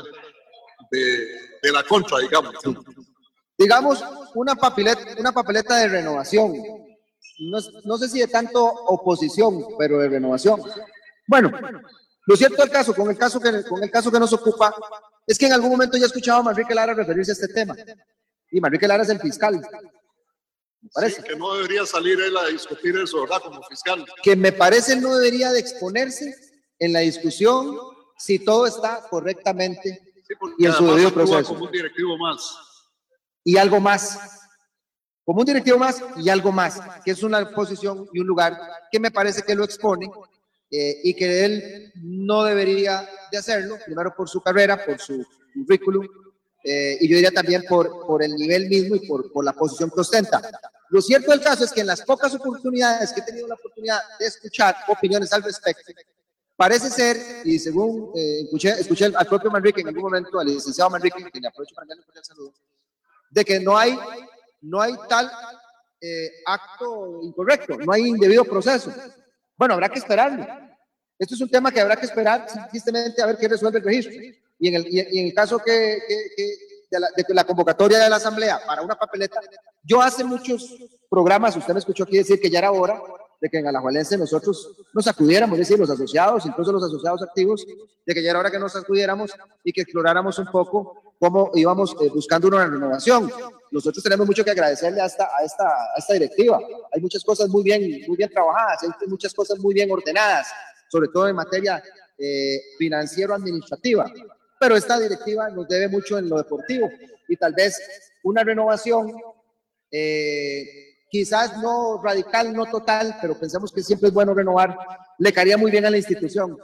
de, de la contra, digamos. Digamos, una papeleta, una papeleta de renovación. No, no, sé si de tanto oposición, pero de renovación. Bueno, lo cierto del caso, con el caso que, con el caso que nos ocupa, es que en algún momento ya he escuchado a Manrique Lara referirse a este tema. Y Manrique Lara es el fiscal. Me parece. Sí, que no debería salir él a discutir eso, ¿verdad? Como fiscal. Que me parece no debería de exponerse en la discusión si todo está correctamente sí, y en su debido proceso. Como un directivo más. Y algo más. Como un directivo más y algo más, que es una posición y un lugar que me parece que lo expone eh, y que él no debería de hacerlo, primero por su carrera, por su currículum, eh, y yo diría también por, por el nivel mismo y por, por la posición que ostenta. Lo cierto del caso es que en las pocas oportunidades que he tenido la oportunidad de escuchar opiniones al respecto, Parece ser, y según eh, escuché, escuché al propio Manrique en algún momento, al licenciado Manrique, que le aprovecho para darle un saludo, de que no hay, no hay tal eh, acto incorrecto, no hay indebido proceso. Bueno, habrá que esperarlo. Esto es un tema que habrá que esperar simplemente a ver qué resuelve el registro. Y en el, y en el caso que, de, la, de, la, convocatoria de la Asamblea para una papeleta, yo hace muchos programas, usted me escuchó aquí decir que ya era hora de que en Alajuelense nosotros nos acudiéramos, es decir, los asociados, incluso los asociados activos, de que ya era hora que nos acudiéramos y que exploráramos un poco cómo íbamos eh, buscando una renovación. Nosotros tenemos mucho que agradecerle a esta, a, esta, a esta directiva. Hay muchas cosas muy bien, muy bien trabajadas, hay muchas cosas muy bien ordenadas, sobre todo en materia eh, financiero-administrativa. Pero esta directiva nos debe mucho en lo deportivo y tal vez una renovación eh, quizás no radical, no total, pero pensamos que siempre es bueno renovar, le caería muy bien a la institución.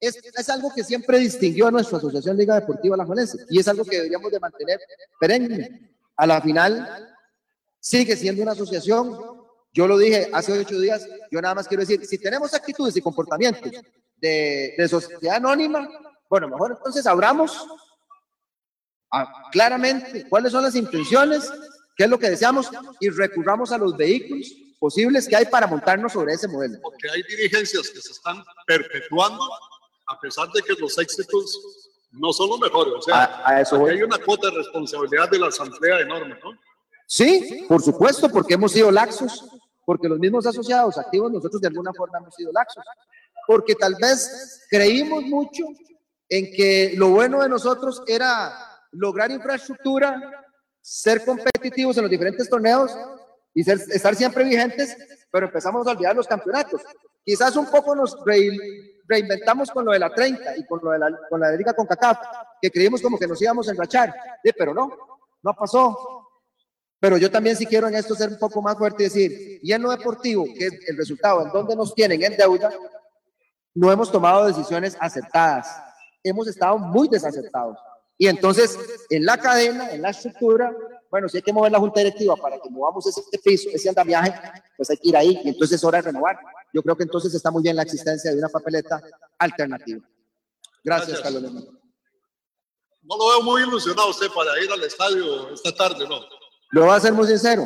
Es, es algo que siempre distinguió a nuestra Asociación Liga Deportiva La Juelense y es algo que deberíamos de mantener perenne. A la final, sigue siendo una asociación. Yo lo dije hace ocho días, yo nada más quiero decir, si tenemos actitudes y comportamientos de, de sociedad anónima, bueno, mejor entonces abramos claramente cuáles son las intenciones qué es lo que deseamos y recurramos a los vehículos posibles que hay para montarnos sobre ese modelo. Porque hay dirigencias que se están perpetuando a pesar de que los éxitos no son los mejores. O sea, a, eso hay una cuota de responsabilidad de la asamblea enorme, ¿no? Sí, por supuesto, porque hemos sido laxos, porque los mismos asociados activos nosotros de alguna forma hemos sido laxos, porque tal vez creímos mucho en que lo bueno de nosotros era lograr infraestructura, ser competitivos en los diferentes torneos y ser, estar siempre vigentes, pero empezamos a olvidar los campeonatos. Quizás un poco nos reinventamos con lo de la 30 y con lo de la, con la de Liga con CACAF, que creímos como que nos íbamos a enrachar, pero no, no pasó. Pero yo también sí quiero en esto ser un poco más fuerte y decir, y en lo deportivo, que es el resultado, en donde nos tienen en deuda, no hemos tomado decisiones acertadas. Hemos estado muy desacertados. Y entonces, en la cadena, en la estructura, bueno, si hay que mover la junta directiva para que movamos ese piso, ese andamiaje, pues hay que ir ahí y entonces es hora de renovar. Yo creo que entonces está muy bien la existencia de una papeleta alternativa. Gracias, Carlos. No lo veo muy ilusionado usted para ir al estadio esta tarde, ¿no? Lo voy a ser muy sincero.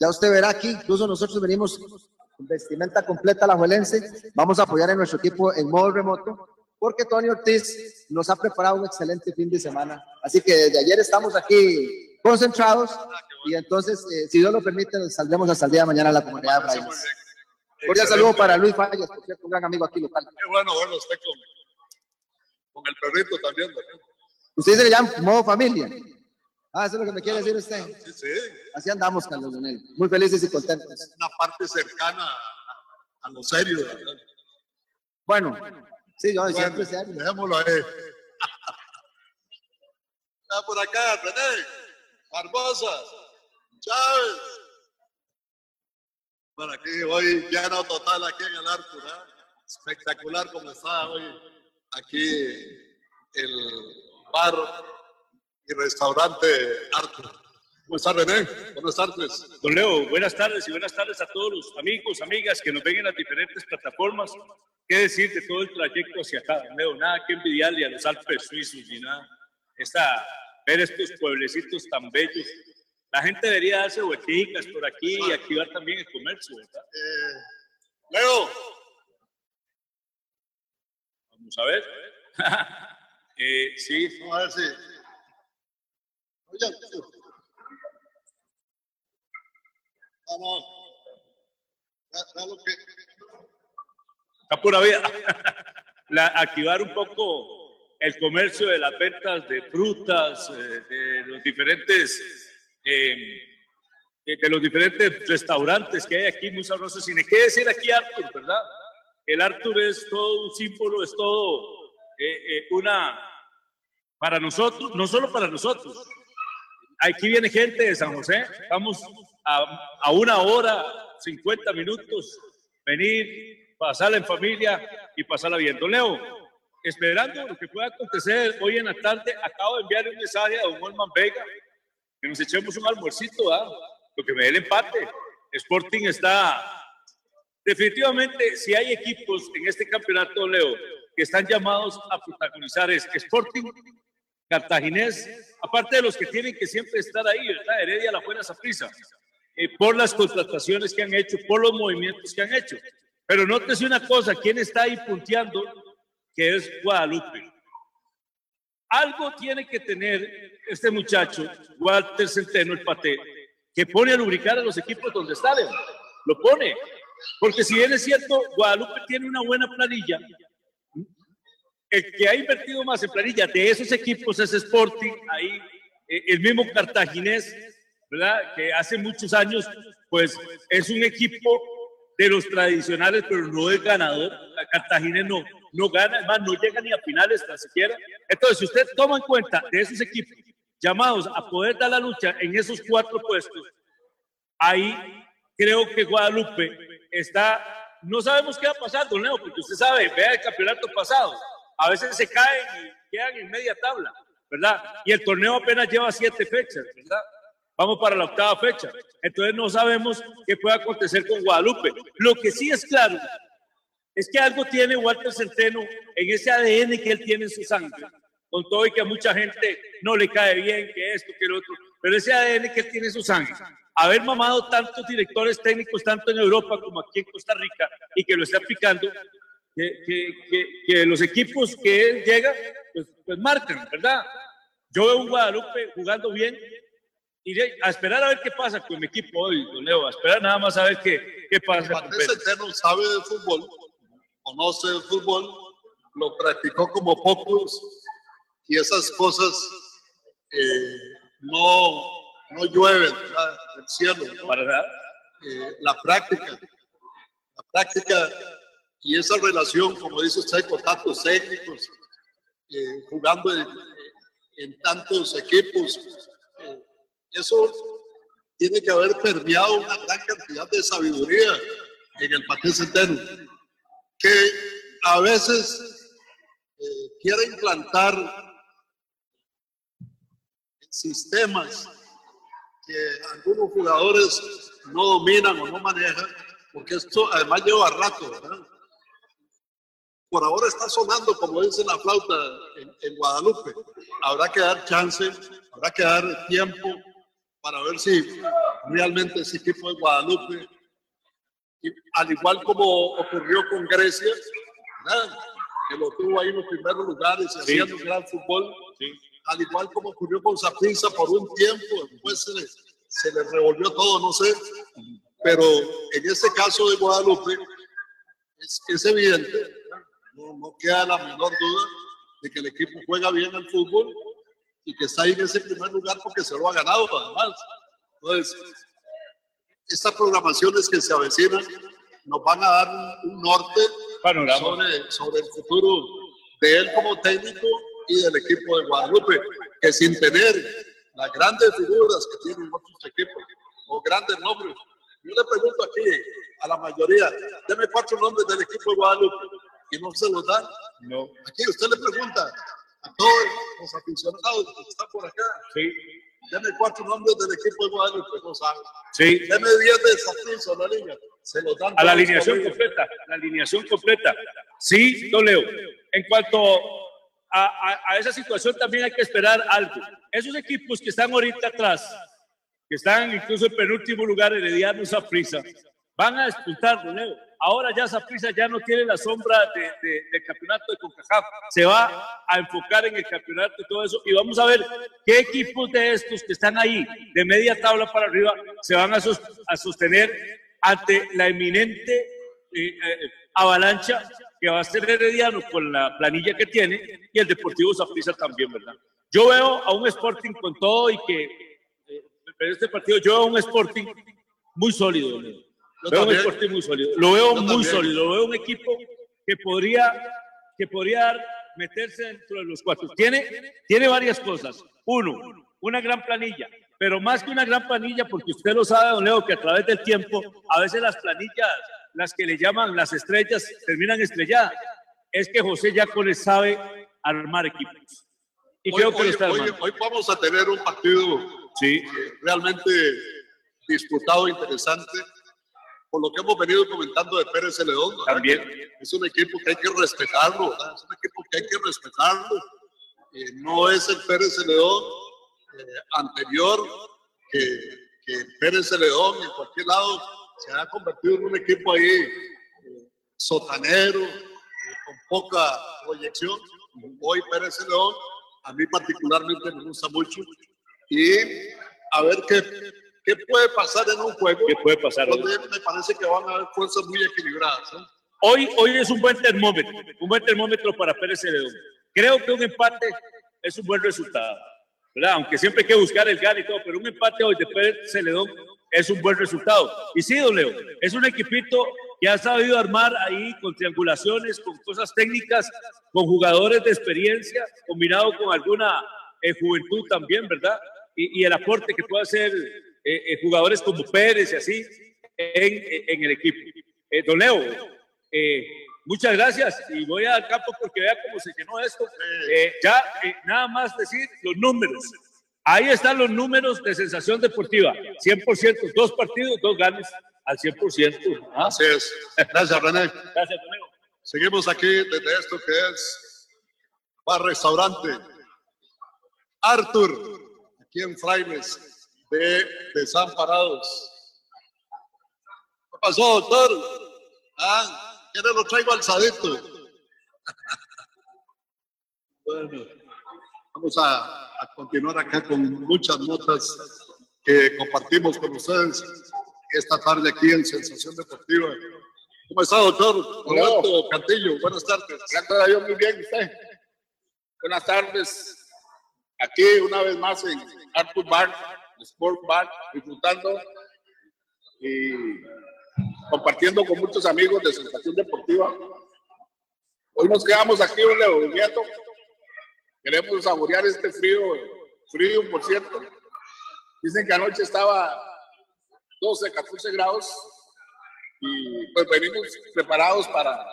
Ya usted verá aquí, incluso nosotros venimos con vestimenta completa la Juelense. Vamos a apoyar a nuestro equipo en modo remoto porque Tony Ortiz nos ha preparado un excelente fin de semana. Así que desde ayer estamos aquí concentrados y entonces, eh, si Dios lo permite, saldremos hasta el día de mañana a la comunidad de. Cordial saludo para Luis Fallas, por cierto, un gran amigo aquí local. Qué bueno verlo usted con, con el perrito también. Usted se le llama modo familia. Ah, eso es lo que me quiere decir usted. Sí, sí. Así andamos, Carlos Donel. Muy felices y contentos. Una parte cercana a, a lo serio, ¿verdad? Bueno, Sí, yo bueno, siempre serio. Dejémoslo ahí. Está por acá, René, Barbosa, Chávez. Bueno, aquí hoy lleno total aquí en el Arthur. ¿eh? Espectacular como está hoy aquí el bar y restaurante Arthur. ¿Cómo está René? Buenas tardes. Don Leo, buenas tardes y buenas tardes a todos los amigos, amigas que nos ven en las diferentes plataformas. ¿Qué decir de todo el trayecto hacia acá? Don Leo, nada que envidiarle a los Alpes suizos ni nada. Esta, ver estos pueblecitos tan bellos. La gente debería darse vuelticas por aquí y activar también el comercio, ¿verdad? Eh, Leo. Vamos a ver. eh, sí. Vamos a ver si. Oye, Vamos. Está pura vida. La, activar un poco el comercio de las ventas de frutas, eh, de los diferentes, eh, de los diferentes restaurantes que hay aquí muy sabrosos. Sin qué decir aquí Arthur, ¿verdad? El Arthur es todo un símbolo, es todo eh, una para nosotros, no solo para nosotros. Aquí viene gente de San José, estamos a, una hora, 50 minutos, venir, pasarla en familia y pasarla bien. Don Leo, esperando lo que pueda acontecer hoy en la tarde, acabo de enviar un mensaje a don Juan Vega, que nos echemos un almuercito, ¿ah? lo que me dé el empate. Sporting está, definitivamente, si hay equipos en este campeonato, Leo, que están llamados a protagonizar es Sporting, Cartaginés, aparte de los que tienen que siempre estar ahí, ¿verdad? Heredia, La Buena Saprisa. Eh, por las contrataciones que han hecho, por los movimientos que han hecho. Pero nótese una cosa, ¿quién está ahí punteando? Que es Guadalupe. Algo tiene que tener este muchacho, Walter Centeno, el pate, que pone a lubricar a los equipos donde salen. Lo pone. Porque si bien es cierto, Guadalupe tiene una buena planilla, el que ha invertido más en planilla de esos equipos es Sporting, ahí eh, el mismo cartaginés, ¿verdad? Que hace muchos años, pues es un equipo de los tradicionales, pero no es ganador. La Cartaginés no, no gana, además no llega ni a finales tan siquiera. Entonces, si usted toma en cuenta de esos equipos llamados a poder dar la lucha en esos cuatro puestos, ahí creo que Guadalupe está, no sabemos qué va a pasar, don Leo, porque usted sabe, vea el campeonato pasado, a veces se caen y quedan en media tabla, ¿verdad? Y el torneo apenas lleva siete fechas, ¿verdad? Vamos para la octava fecha. Entonces no sabemos qué puede acontecer con Guadalupe. Lo que sí es claro es que algo tiene Walter Centeno en ese ADN que él tiene en su sangre. Con todo y que a mucha gente no le cae bien, que esto, que lo otro. Pero ese ADN que él tiene en su sangre, haber mamado tantos directores técnicos, tanto en Europa como aquí en Costa Rica, y que lo está aplicando, que, que, los equipos que él llega, pues, pues marcan, ¿verdad? Yo veo un Guadalupe jugando bien, iré a esperar a ver qué pasa con mi equipo hoy, don Leo, a esperar nada más a ver qué, qué pasa. Patricio Eterno sabe de fútbol, conoce el fútbol, lo practicó como pocos y esas cosas eh, no, no llueven del cielo. Eh, la práctica, la práctica y esa relación, como dice usted, con tantos técnicos, eh, jugando en, en, tantos equipos, eso tiene que haber permeado una gran cantidad de sabiduría en el paquete entero, que a veces eh, quiere implantar sistemas que algunos jugadores no dominan o no manejan, porque esto además lleva rato, Por ahora está sonando, como dice la flauta, en, en Guadalupe. Habrá que dar chance, habrá que dar tiempo para ver si realmente ese equipo de Guadalupe, al igual como ocurrió con Grecia, que lo tuvo ahí en los primeros lugares y haciendo un gran fútbol, al igual como ocurrió con Zaprisa por un tiempo, después se le, se le revolvió todo, no sé, pero en este caso de Guadalupe es, es evidente, no, no queda la menor duda de que el equipo juega bien el fútbol y que está ahí en ese primer lugar porque se lo ha ganado además. Entonces, estas programaciones que se avecinan nos van a dar un, norte sobre, sobre, el futuro de él como técnico y del equipo de Guadalupe, que sin tener las grandes figuras que tienen otros equipos o grandes nombres, yo le pregunto aquí a la mayoría, deme cuatro nombres del equipo de Guadalupe y no se los dan. No. Aquí usted le pregunta, todos los aficionados que están por acá. Sí. Deme cuatro nombres del equipo de Guadalupe, no saben. Sí. Deme diez de Saprissa a la línea. Se los dan a la alineación completa. La alineación completa. Sí, don Leo. En cuanto a, a, a, esa situación, también hay que esperar algo. Esos equipos que están ahorita atrás, que están incluso en penúltimo lugar, Herediano Saprissa, van a disputar, don Leo Ahora ya Saprissa ya no tiene la sombra de, del campeonato de CONCACAF. Se va a enfocar en el campeonato y todo eso. Y vamos a ver qué equipos de estos que están ahí, de media tabla para arriba, se van a, a sostener ante la eminente eh, eh, avalancha que va a ser Herediano con la planilla que tiene y el Deportivo Saprissa también, ¿verdad? Yo veo a un Sporting con todo y que, eh, este partido, yo veo a un Sporting muy sólido, veo un Sporting muy sólido. Lo veo muy sólido. Lo veo un equipo que podría, que podría meterse dentro de los cuatro. Tiene, tiene varias cosas. Uno, una gran planilla. Pero más que una gran planilla, porque usted lo sabe, don Leo, que a través del tiempo, a veces las planillas, las que le llaman las estrellas, terminan estrelladas. Es que José Yacones sabe armar equipos. Y hoy, creo que hoy, hoy, vamos a tener un partido sí. realmente disputado, interesante por lo que hemos venido comentando de Pérez Celedón. También. Es un equipo que hay que respetarlo, es un equipo que hay que respetarlo. Eh, no es el Pérez Celedón eh, anterior que, que Pérez Celedón en cualquier lado se ha convertido en un equipo ahí eh, sotanero, con poca proyección. Hoy Pérez León, a mí particularmente me gusta mucho. Y a ver qué, qué puede pasar en un juego. ¿Qué puede pasar? Donde me parece que van a haber fuerzas muy equilibradas. Hoy, hoy es un buen termómetro, un buen termómetro para Pérez León. Creo que un empate es un buen resultado. ¿verdad? Aunque siempre hay que buscar el gane y todo, pero un empate hoy de Pérez Celedón es un buen resultado. Y sí, don Leo, es un equipito que ha sabido armar ahí con triangulaciones, con cosas técnicas, con jugadores de experiencia, combinado con alguna eh, juventud también, ¿verdad? Y, el aporte que puede hacer eh, eh, jugadores como Pérez y así en, en el equipo. don Leo, muchas gracias y voy al campo porque vea cómo se llenó esto. ya, nada más decir los números. Ahí están los números de sensación deportiva. 100%, dos partidos, dos ganes al 100%. ¿Ah? Así es. Gracias, René. Gracias, René. Seguimos aquí desde esto que es Bar Restaurante. Arthur, aquí en Frailes, de Desamparados. ¿Qué pasó, doctor? Ah, ¿quién lo traigo alzadito? bueno, vamos a a continuar acá con muchas notas que compartimos con ustedes esta tarde aquí en Sensación Deportiva. ¿Cómo está, doctor? Roberto Cantillo, buenas tardes. Gracias a Dios, muy bien, usted. Buenas tardes. Aquí una vez más en Arthur Bar, Sport Bar, disfrutando y compartiendo con muchos amigos de Sensación Deportiva. Hoy nos quedamos aquí, un Leo, nieto, Queremos saborear este frío, frío por cierto. Dicen que anoche estaba 12, 14 grados y pues venimos preparados para,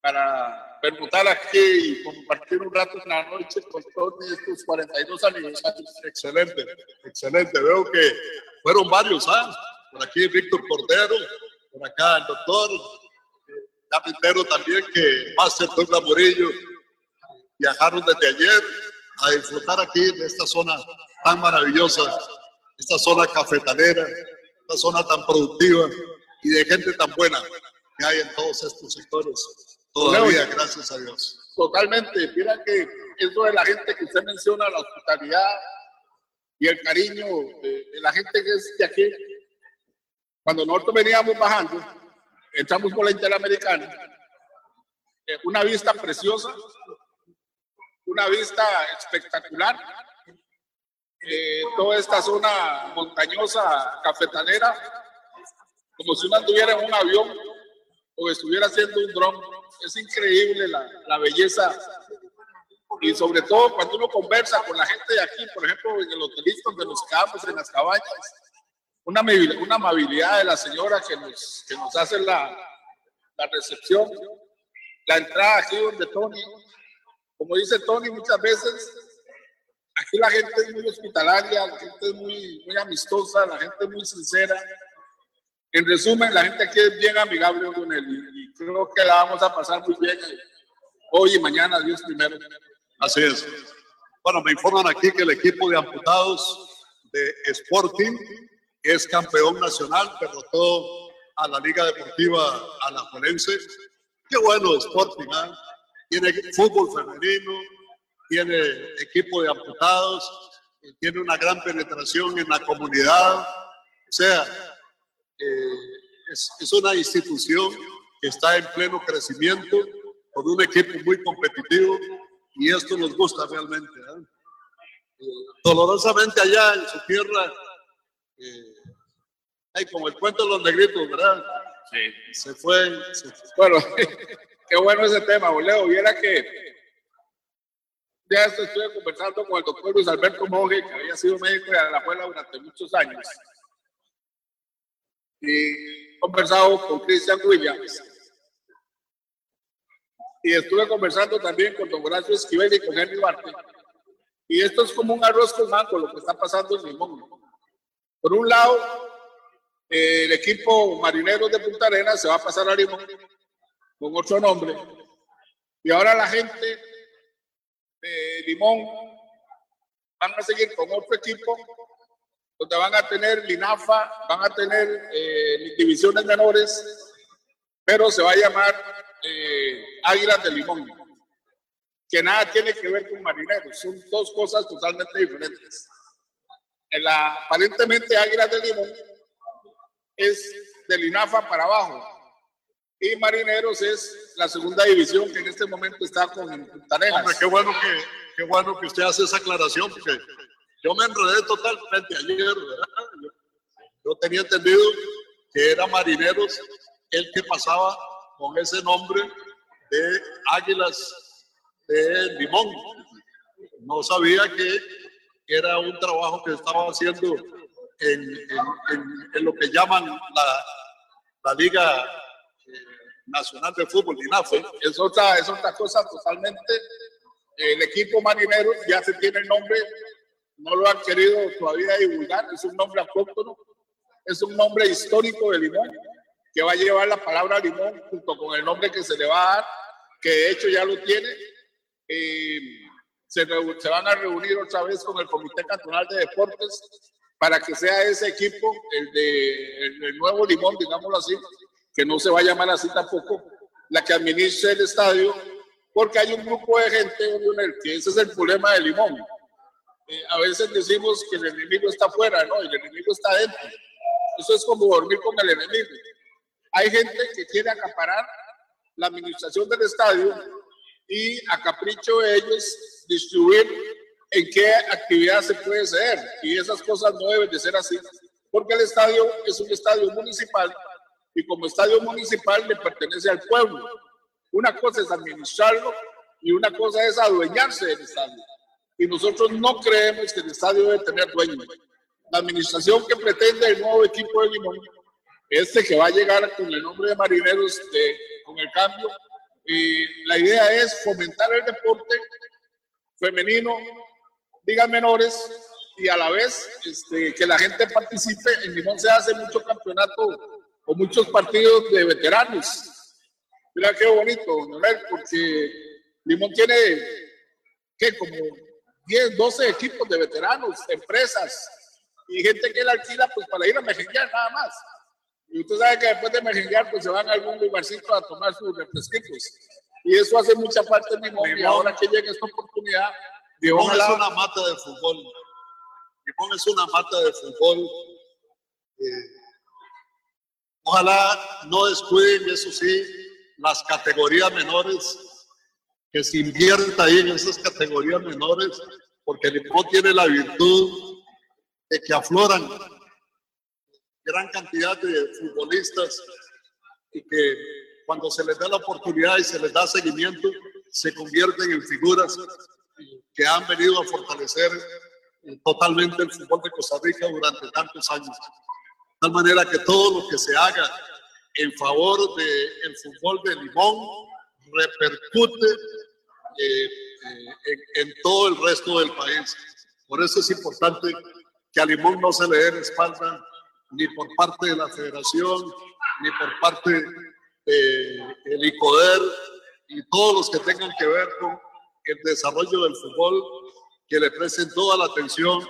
para permutar aquí y compartir un rato en la noche con todos estos 42 aniversarios. Excelente, excelente. Veo que fueron varios, ¿ah? Por aquí Víctor Cordero, por acá el doctor, Capitero también, que Master Douglas Murillo, viajaron desde ayer a disfrutar aquí de esta zona tan maravillosa, esta zona cafetalera, esta zona tan productiva y de gente tan buena que hay en todos estos sectores. Todavía, gracias a Dios. Totalmente. Mira que eso de la gente que usted menciona, la hospitalidad y el cariño de, la gente que es de aquí. Cuando nosotros veníamos bajando, entramos por la Interamericana, eh, una vista preciosa, una vista espectacular. Eh, toda esta zona montañosa, cafetalera, como si uno anduviera en un avión o estuviera haciendo un dron. Es increíble la, la belleza y sobre todo cuando uno conversa con la gente de aquí, por ejemplo, en el hotelito donde nos quedamos en las cabañas, una, una amabilidad de la señora que nos, que nos hace la, la recepción, la entrada aquí donde Tony como dice Tony muchas veces, aquí la gente es muy hospitalaria, la gente es muy, muy amistosa, la gente es muy sincera. En resumen, la gente aquí es bien amigable con él y creo que la vamos a pasar muy bien hoy y mañana, Dios primero. Así es. Bueno, me informan aquí que el equipo de amputados de Sporting es campeón nacional, derrotó a la Liga Deportiva Alajuelense. Qué bueno Sporting, ¿eh? tiene fútbol femenino, tiene equipo de amputados, tiene una gran penetración en la comunidad. O sea, eh, es, es, una institución que está en pleno crecimiento, con un equipo muy competitivo, y esto nos gusta realmente. ¿eh? Eh, dolorosamente allá en su tierra, hay como el cuento de los negritos, ¿verdad? Sí. Se fue. Se fue. Bueno, Qué bueno ese tema, Leo. Viera que ya estuve conversando con el doctor Luis Alberto Monge, que había sido médico de la escuela durante muchos años. Conversado con Cristian Williams. Y estuve conversando también con don Horacio Esquivel y con Henry Barte. Y esto es como un arroz con mango lo que está pasando en Limón. Por un lado, el equipo marinero de Punta Arenas se va a pasar a Limón con otro nombre. Y ahora la gente de Limón van a seguir con otro equipo, donde van a tener Linafa, van a tener eh, divisiones menores, pero se va a llamar eh, Águilas de Limón, que nada tiene que ver con marineros, son dos cosas totalmente diferentes. En la, aparentemente Águilas de Limón es del INAFA para abajo, y Marineros es la segunda división que en este momento está con Punta Hombre, qué bueno que, qué bueno que usted hace esa aclaración, porque yo me enredé totalmente ayer, Yo, tenía entendido que era Marineros el que pasaba con ese nombre de Águilas de Limón. No sabía que era un trabajo que estaba haciendo en, en, lo que llaman la, la Liga Nacional de Fútbol, INAFE. Es otra, es otra cosa totalmente. El equipo marinero ya se tiene el nombre, no lo han querido todavía divulgar, es un nombre autóctono, es un nombre histórico de Limón, que va a llevar la palabra Limón junto con el nombre que se le va a dar, que de hecho ya lo tiene. se, se van a reunir otra vez con el Comité Cantonal de Deportes para que sea ese equipo, el de el nuevo Limón, digámoslo así, que no se va a llamar así tampoco, la que administre el estadio, porque hay un grupo de gente, que ese es el problema de Limón. Eh, a veces decimos que el enemigo está afuera, no, el enemigo está dentro. Eso es como dormir con el enemigo. Hay gente que quiere acaparar la administración del estadio y a capricho de ellos distribuir en qué actividad se puede hacer. Y esas cosas no deben de ser así, porque el estadio es un estadio municipal y como estadio municipal le pertenece al pueblo. Una cosa es administrarlo y una cosa es adueñarse del estadio. Y nosotros no creemos que el estadio debe tener dueño. La administración que pretende el nuevo equipo de Limón, este que va a llegar con el nombre de Marineros, de, con el cambio, y la idea es fomentar el deporte femenino, digan menores, y a la vez este, que la gente participe. En Limón se hace mucho campeonato o muchos partidos de veteranos. Mira qué bonito, porque Limón tiene, ¿qué? Como 10, 12 equipos de veteranos, empresas y gente que la alquila pues para ir a mejenguear nada más. Y usted sabe que después de mejenguear pues se van a algún lugarcito a tomar sus refresquitos. Y eso hace mucha parte de Limón. Y ahora que llega esta oportunidad, Limón es una mata de fútbol. Limón es una mata de fútbol. Eh, Ojalá no descuiden, eso sí, las categorías menores, que se invierta ahí en esas categorías menores, porque el Limón tiene la virtud de que afloran gran cantidad de futbolistas y que cuando se les da la oportunidad y se les da seguimiento, se convierten en figuras que han venido a fortalecer totalmente el fútbol de Costa Rica durante tantos años. Tal manera que todo lo que se haga en favor del fútbol de Limón repercute eh, eh, en, todo el resto del país. Por eso es importante que a Limón no se le dé espalda ni por parte de la federación, ni por parte del ICODER y todos los que tengan que ver con el desarrollo del fútbol, que le presten toda la atención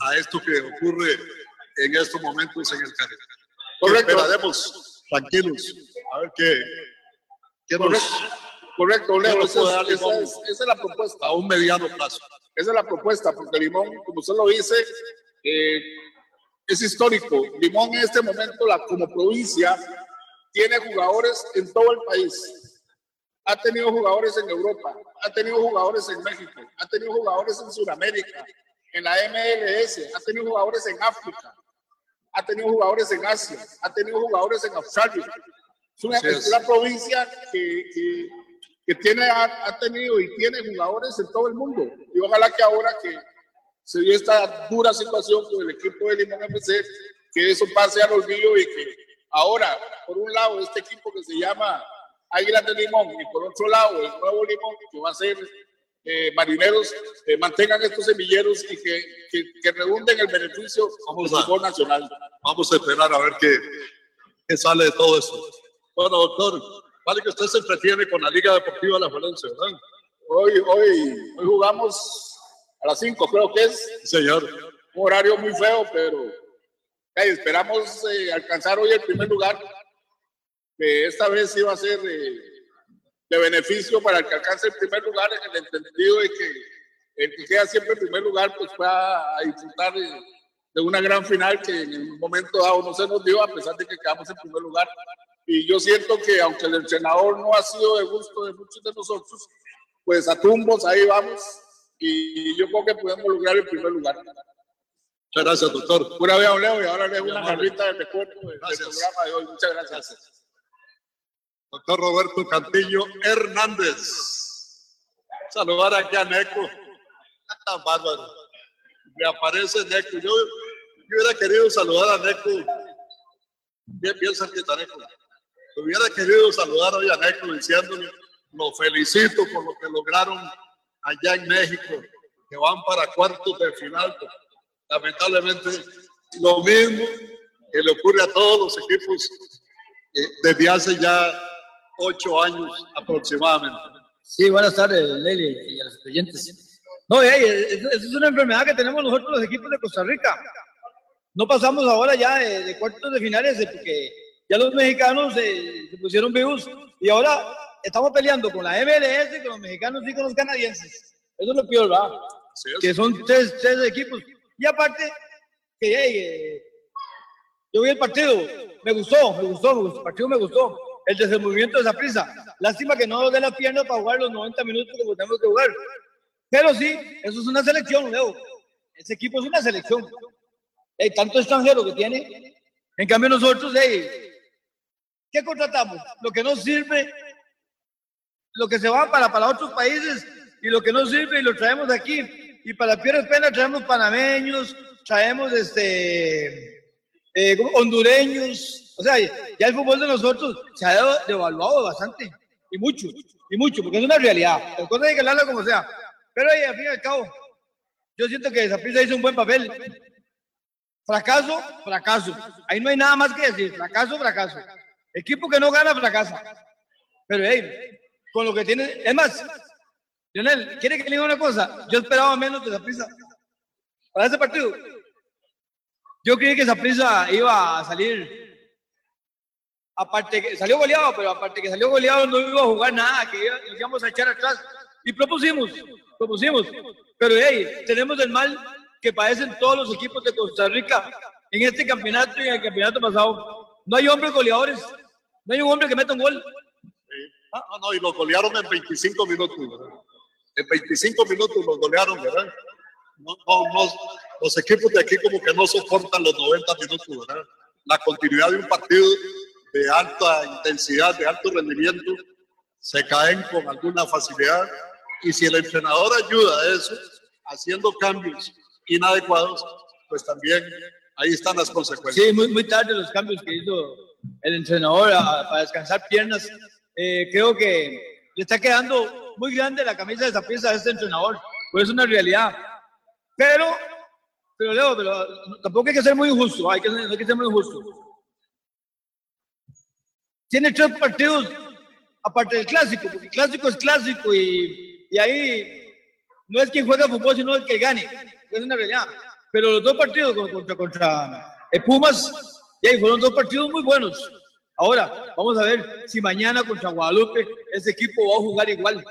a esto que ocurre en estos momentos en el Caribe. Correcto. Esperaremos tranquilos a ver qué, qué nos, Correcto, Leo, esa, es, la propuesta. A un mediano plazo. Esa es la propuesta, porque Limón, como usted lo dice, eh, es histórico. Limón en este momento, la, como provincia, tiene jugadores en todo el país. Ha tenido jugadores en Europa, ha tenido jugadores en México, ha tenido jugadores en Sudamérica, en la MLS, ha tenido jugadores en África, ha tenido jugadores en Asia, ha tenido jugadores en Australia. Es una, provincia que, que, tiene, ha, tenido y tiene jugadores en todo el mundo. Y ojalá que ahora que se dio esta dura situación con el equipo de Limón FC, que eso pase al olvido y que ahora, por un lado, este equipo que se llama Águilas de Limón y por otro lado, el nuevo Limón, que va a ser eh, marineros eh, mantengan estos semilleros y que, que, redunden el beneficio vamos del fútbol nacional. Vamos a esperar a ver qué, qué, sale de todo eso. Bueno, doctor, vale que usted se entretiene con la Liga Deportiva La Valencia, ¿verdad? Hoy, hoy, hoy jugamos a las 5, creo que es. señor. Un horario muy feo, pero esperamos eh, alcanzar hoy el primer lugar que esta vez iba a ser de, de beneficio para el que alcance el primer lugar, en el entendido de que el que queda siempre en primer lugar, pues pueda a disfrutar de, de, una gran final que en un momento dado no se nos dio, a pesar de que quedamos en primer lugar. Y yo siento que aunque el entrenador no ha sido de gusto de muchos de nosotros, pues a tumbos ahí vamos y yo creo que podemos lograr el primer lugar. Muchas gracias, doctor. Pura vez, Leo, y ahora le una carrita de recuerdo del programa de hoy. Muchas gracias. Doctor Roberto Cantillo Hernández. Saludar aquí a Neco. Tan bárbaro. Me aparece Neco. Yo, yo hubiera querido saludar a Neco. Bien piensan que está Neco. Hubiera querido saludar hoy a Neco diciéndole, lo felicito por lo que lograron allá en México, que van para cuartos de final. Lamentablemente, lo mismo que le ocurre a todos los equipos eh, desde hace ya ocho años aproximadamente. Sí, buenas tardes, Leli y a los oyentes. No, eso es una enfermedad que tenemos nosotros los equipos de Costa Rica. No pasamos ahora ya de, cuartos de finales porque ya los mexicanos se pusieron vivos y ahora estamos peleando con la MLS, con los mexicanos y con los canadienses. Eso es lo peor, ¿verdad? Que son tres, tres, equipos. Y aparte, que eh, yo vi el partido, me gustó, me gustó, el partido me gustó. El desenvolvimiento de esa prisa. Lástima que no nos dé la pierna para jugar los 90 minutos como tenemos que jugar. Pero sí, eso es una selección, Leo. Ese equipo es una selección. Hay tanto extranjero que tiene. En cambio nosotros, hey, ¿qué contratamos? Lo que no sirve, lo que se va para, para otros países y lo que no sirve y lo traemos aquí. Y para piernas pena traemos panameños, traemos este, eh, hondureños. O sea, ya el fútbol de nosotros se ha devaluado bastante y mucho, y mucho, porque es una realidad. Las cosas hay que hablarlo como sea. Pero ahí, al fin y al cabo, yo siento que Zaprisa hizo un buen papel. Fracaso, fracaso. Ahí no hay nada más que decir. Fracaso, fracaso. Equipo que no gana, fracasa. Pero hey, con lo que tiene, es más, Lionel, ¿quiere que le diga una cosa? Yo esperaba menos de prisa para ese partido. Yo creí que esa prisa iba a salir. Aparte que salió goleado, pero aparte que salió goleado no iba a jugar nada, que íbamos a echar atrás. Y propusimos, propusimos. Pero hey, tenemos el mal que padecen todos los equipos de Costa Rica en este campeonato y en el campeonato pasado. No hay hombres goleadores, no hay un hombre que meta un gol. Ah, no, no, y los golearon en 25 minutos. En 25 minutos los golearon, ¿verdad? No, no, los equipos de aquí como que no soportan los 90 minutos, ¿verdad? La continuidad de un partido de alta intensidad, de alto rendimiento, se caen con alguna facilidad. Y si el entrenador ayuda a eso, haciendo cambios inadecuados, pues también ahí están las consecuencias. Sí, muy, muy tarde los cambios que hizo el entrenador para descansar piernas eh, creo que le está quedando muy grande la camisa de esa pieza a este entrenador, pues es una realidad. Pero, pero Leo, pero tampoco hay que ser muy injusto, hay que, hay que ser muy injusto. Tiene tres partidos aparte del clásico, porque el clásico es clásico y, y ahí no es quien juega fútbol, sino el que gane, es una realidad. Pero los dos partidos contra, contra Pumas, y ahí fueron dos partidos muy buenos. Ahora, vamos a ver si mañana contra Guadalupe ese equipo va a jugar igual.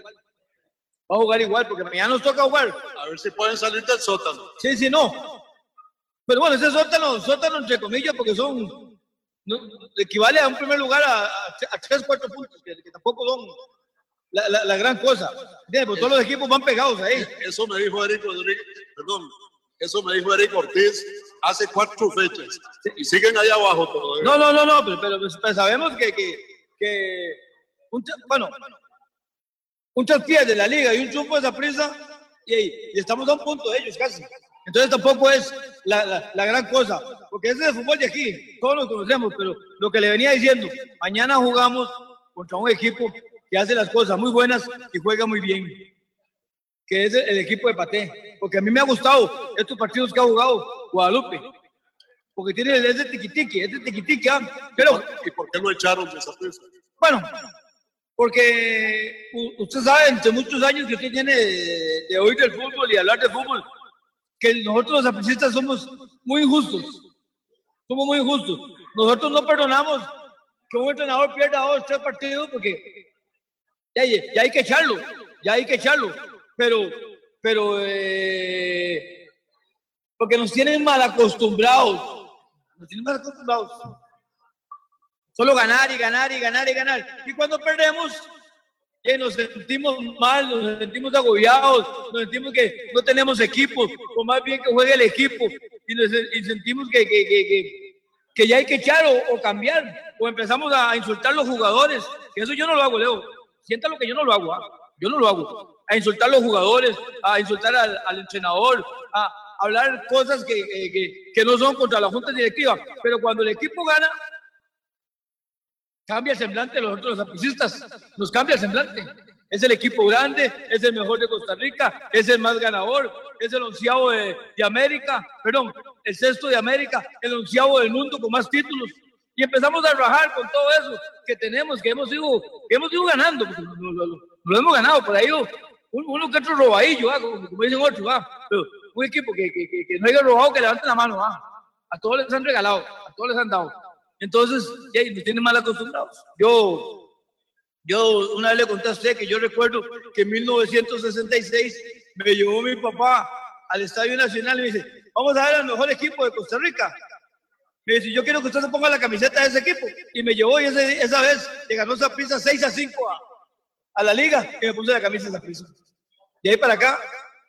Va a jugar igual, porque mañana nos toca jugar. A ver si pueden salir del sótano. Sí, sí, no. Pero bueno, ese sótano, sótano entre comillas, porque son, equivale a un primer lugar a, a, tres, cuatro puntos, que, tampoco son la, la, gran cosa. Porque todos los equipos van pegados ahí. Eso me dijo Eric Rodríguez, perdón, eso me dijo Eric Ortiz hace cuatro fechas y siguen ahí abajo todavía. No, no, no, no, pero, pero, pues, sabemos que, que, que un, bueno, un traspié de la liga y un chumpo de esa prisa y, y, estamos a un punto de ellos casi. Entonces tampoco es la, la, gran cosa, porque ese es el fútbol de aquí, todos lo conocemos, pero lo que le venía diciendo, mañana jugamos contra un equipo que hace las cosas muy buenas y juega muy bien que es el equipo de Paté. Porque a mí me ha gustado estos partidos que ha jugado Guadalupe. Porque tiene ese tiquitiqui, ese tiquitiqui. ¿ah? Pero, ¿Y por qué lo echaron de esa presa? Bueno, porque usted sabe, entre muchos años que usted tiene de, oír del fútbol y hablar de fútbol, que nosotros los apricistas somos muy injustos. Somos muy injustos. Nosotros no perdonamos que un entrenador pierda dos, tres partidos porque ya, ya hay que echarlo, ya hay que echarlo. Pero, pero, eh, porque nos tienen mal acostumbrados. Nos tienen mal acostumbrados. Solo ganar y ganar y ganar y ganar. Y cuando perdemos, nos sentimos mal, nos sentimos agobiados, nos sentimos que no tenemos equipo, o más bien que juegue el equipo, y, sentimos que, que, que, que, ya hay que echar o, cambiar, o empezamos a insultar a los jugadores, que eso yo no lo hago, Leo. Sienta lo que yo no lo hago, ¿ah? yo no lo hago. A insultar a los jugadores, a insultar al, entrenador, a hablar cosas que, que no son contra la junta directiva, pero cuando el equipo gana, Cambia el semblante de los otros apucistas, nos cambia el semblante. Es el equipo grande, es el mejor de Costa Rica, es el más ganador, es el onceavo de, América, perdón, el sexto de América, el onceavo del mundo con más títulos. Y empezamos a rajar con todo eso que tenemos, que hemos ido, que hemos ido ganando, lo, hemos ganado, por ahí uno que otro robadillo, como, dicen otros, pero un equipo que, que, no haya robado, que levanten la mano, a todos les han regalado, a todos les han dado. Entonces, ya nos tienen mal acostumbrados. Yo, yo una vez le conté a usted que yo recuerdo que en 1966 me llevó mi papá al Estadio Nacional y me dice, vamos a ver al mejor equipo de Costa Rica. Me dice, yo quiero que usted se ponga la camiseta de ese equipo. Y me llevó y esa vez le ganó esa prisa 6 a 5 a, a, la liga y me puse la camisa de esa prisa. De ahí para acá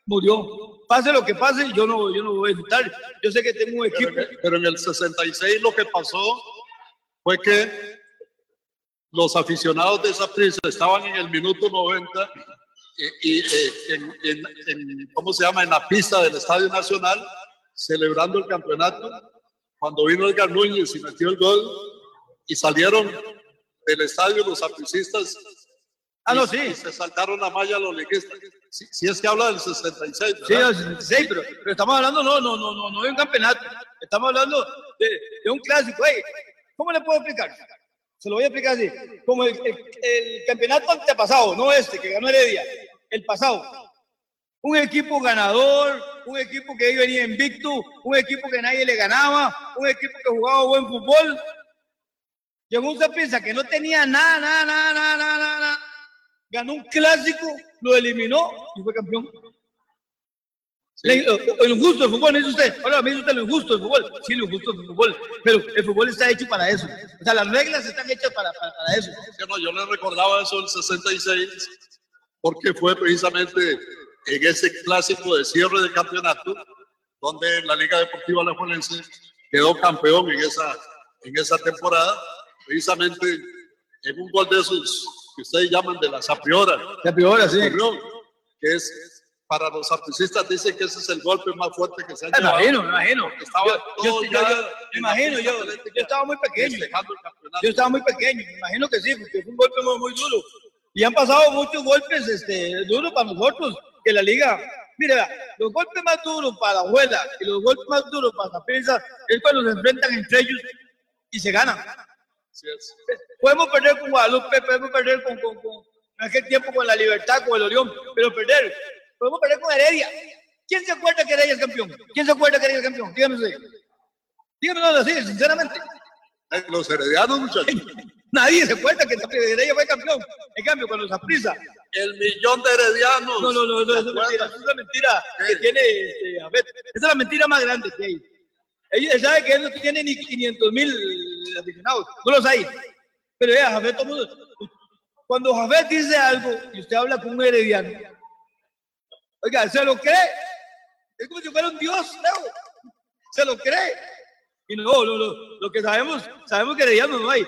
murió. Pase lo que pase, yo no, yo no voy a disfrutar. Yo sé que tengo un equipo. pero en el 66 lo que pasó fue que los aficionados de esa prisa estaban en el minuto 90 y, eh, en, ¿cómo se llama? En la pista del Estadio Nacional, celebrando el campeonato, cuando vino Edgar Núñez y metió el gol, y salieron del estadio los aficistas. Ah, no, sí. se saltaron la malla los liguistas. Si, es que habla del 66. Sí, del 66, pero, estamos hablando no, no, no, no, no de un campeonato. Estamos hablando de, de un clásico. Hey, ¿Cómo le puedo explicar? Se lo voy a explicar así. Como el, el, campeonato antepasado, no este, que ganó Heredia, el pasado. Un equipo ganador, un equipo que ahí venía invicto, un equipo que nadie le ganaba, un equipo que jugaba buen fútbol. Llegó un Zapiza que no tenía nada, nada, nada, nada, nada, nada. Ganó un clásico, lo eliminó y fue campeón. Sí. Lo, injusto del fútbol, me dice usted. Ahora me dice usted lo injusto del fútbol. Sí, lo injusto del fútbol. Pero el fútbol está hecho para eso. O sea, las reglas están hechas para, para, eso. yo le recordaba eso el 66, porque fue precisamente en ese clásico de cierre del campeonato, donde la Liga Deportiva Alajuelense quedó campeón en esa, en esa temporada, precisamente en un gol de esos que ustedes llaman de las aprioras. Aprioras, sí. Que es para los artistas dicen que ese es el golpe más fuerte que se ha Me imagino, me imagino. Estaba yo, yo, me imagino, yo, yo estaba muy pequeño. Yo estaba muy pequeño, me imagino que sí, porque fue un golpe muy, muy duro. Y han pasado muchos golpes este, duros para nosotros, que la liga, mira, los golpes más duros para la abuela y los golpes más duros para la prensa es cuando se enfrentan entre ellos y se ganan. Podemos perder con Guadalupe, podemos perder con, con, con, en aquel tiempo con la libertad, con el Orión, pero perder Podemos perder con Heredia. ¿Quién se acuerda que Heredia es campeón? ¿Quién se acuerda que Heredia es campeón? Dígame usted. Dígame así, sinceramente. Eh, los heredianos, muchachos. Nadie se acuerda que Heredia fue campeón. En cambio, cuando se prisa. El millón de heredianos. No, no, no, no, es una mentira. Es una mentira que tiene este, a ver, Esa es la mentira más grande que hay. Él sabe que él no tiene ni 500 mil No los hay. Pero ya, Jafet, todo mundo. Cuando Jafet dice algo y usted habla con un herediano, Oiga, ¿se lo cree? Es como si fuera un Dios, ¿no? ¿Se lo cree? Y no, no, no, lo que sabemos, sabemos que Herediano no hay.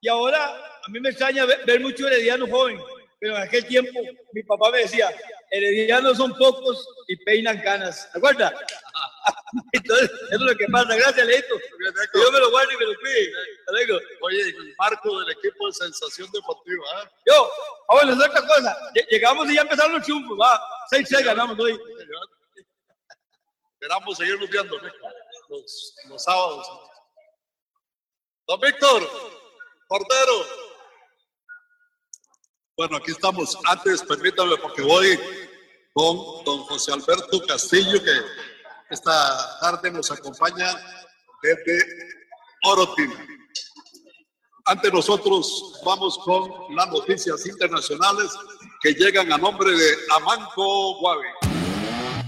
Y ahora, a mí me extraña ver, mucho Herediano joven, pero en aquel tiempo mi papá me decía, Heredianos son pocos y peinan canas. ¿De acuerdo? Entonces, eso es lo que pasa. Gracias, Leito. Yo me lo guardo y me lo pido. Oye, el marco del equipo de sensación deportiva. ¿eh? Yo, ahora les otra cosa. Llegamos y ya empezaron los chumpos. Va, 6-6 ganamos hoy. Esperamos seguir luchando los, los sábados. Don Víctor, portero. Bueno, aquí estamos. Antes, permítame, porque voy con don José Alberto Castillo, que esta tarde nos acompaña desde Orotín. Ante nosotros vamos con las noticias internacionales que llegan a nombre de Amanco Guavi.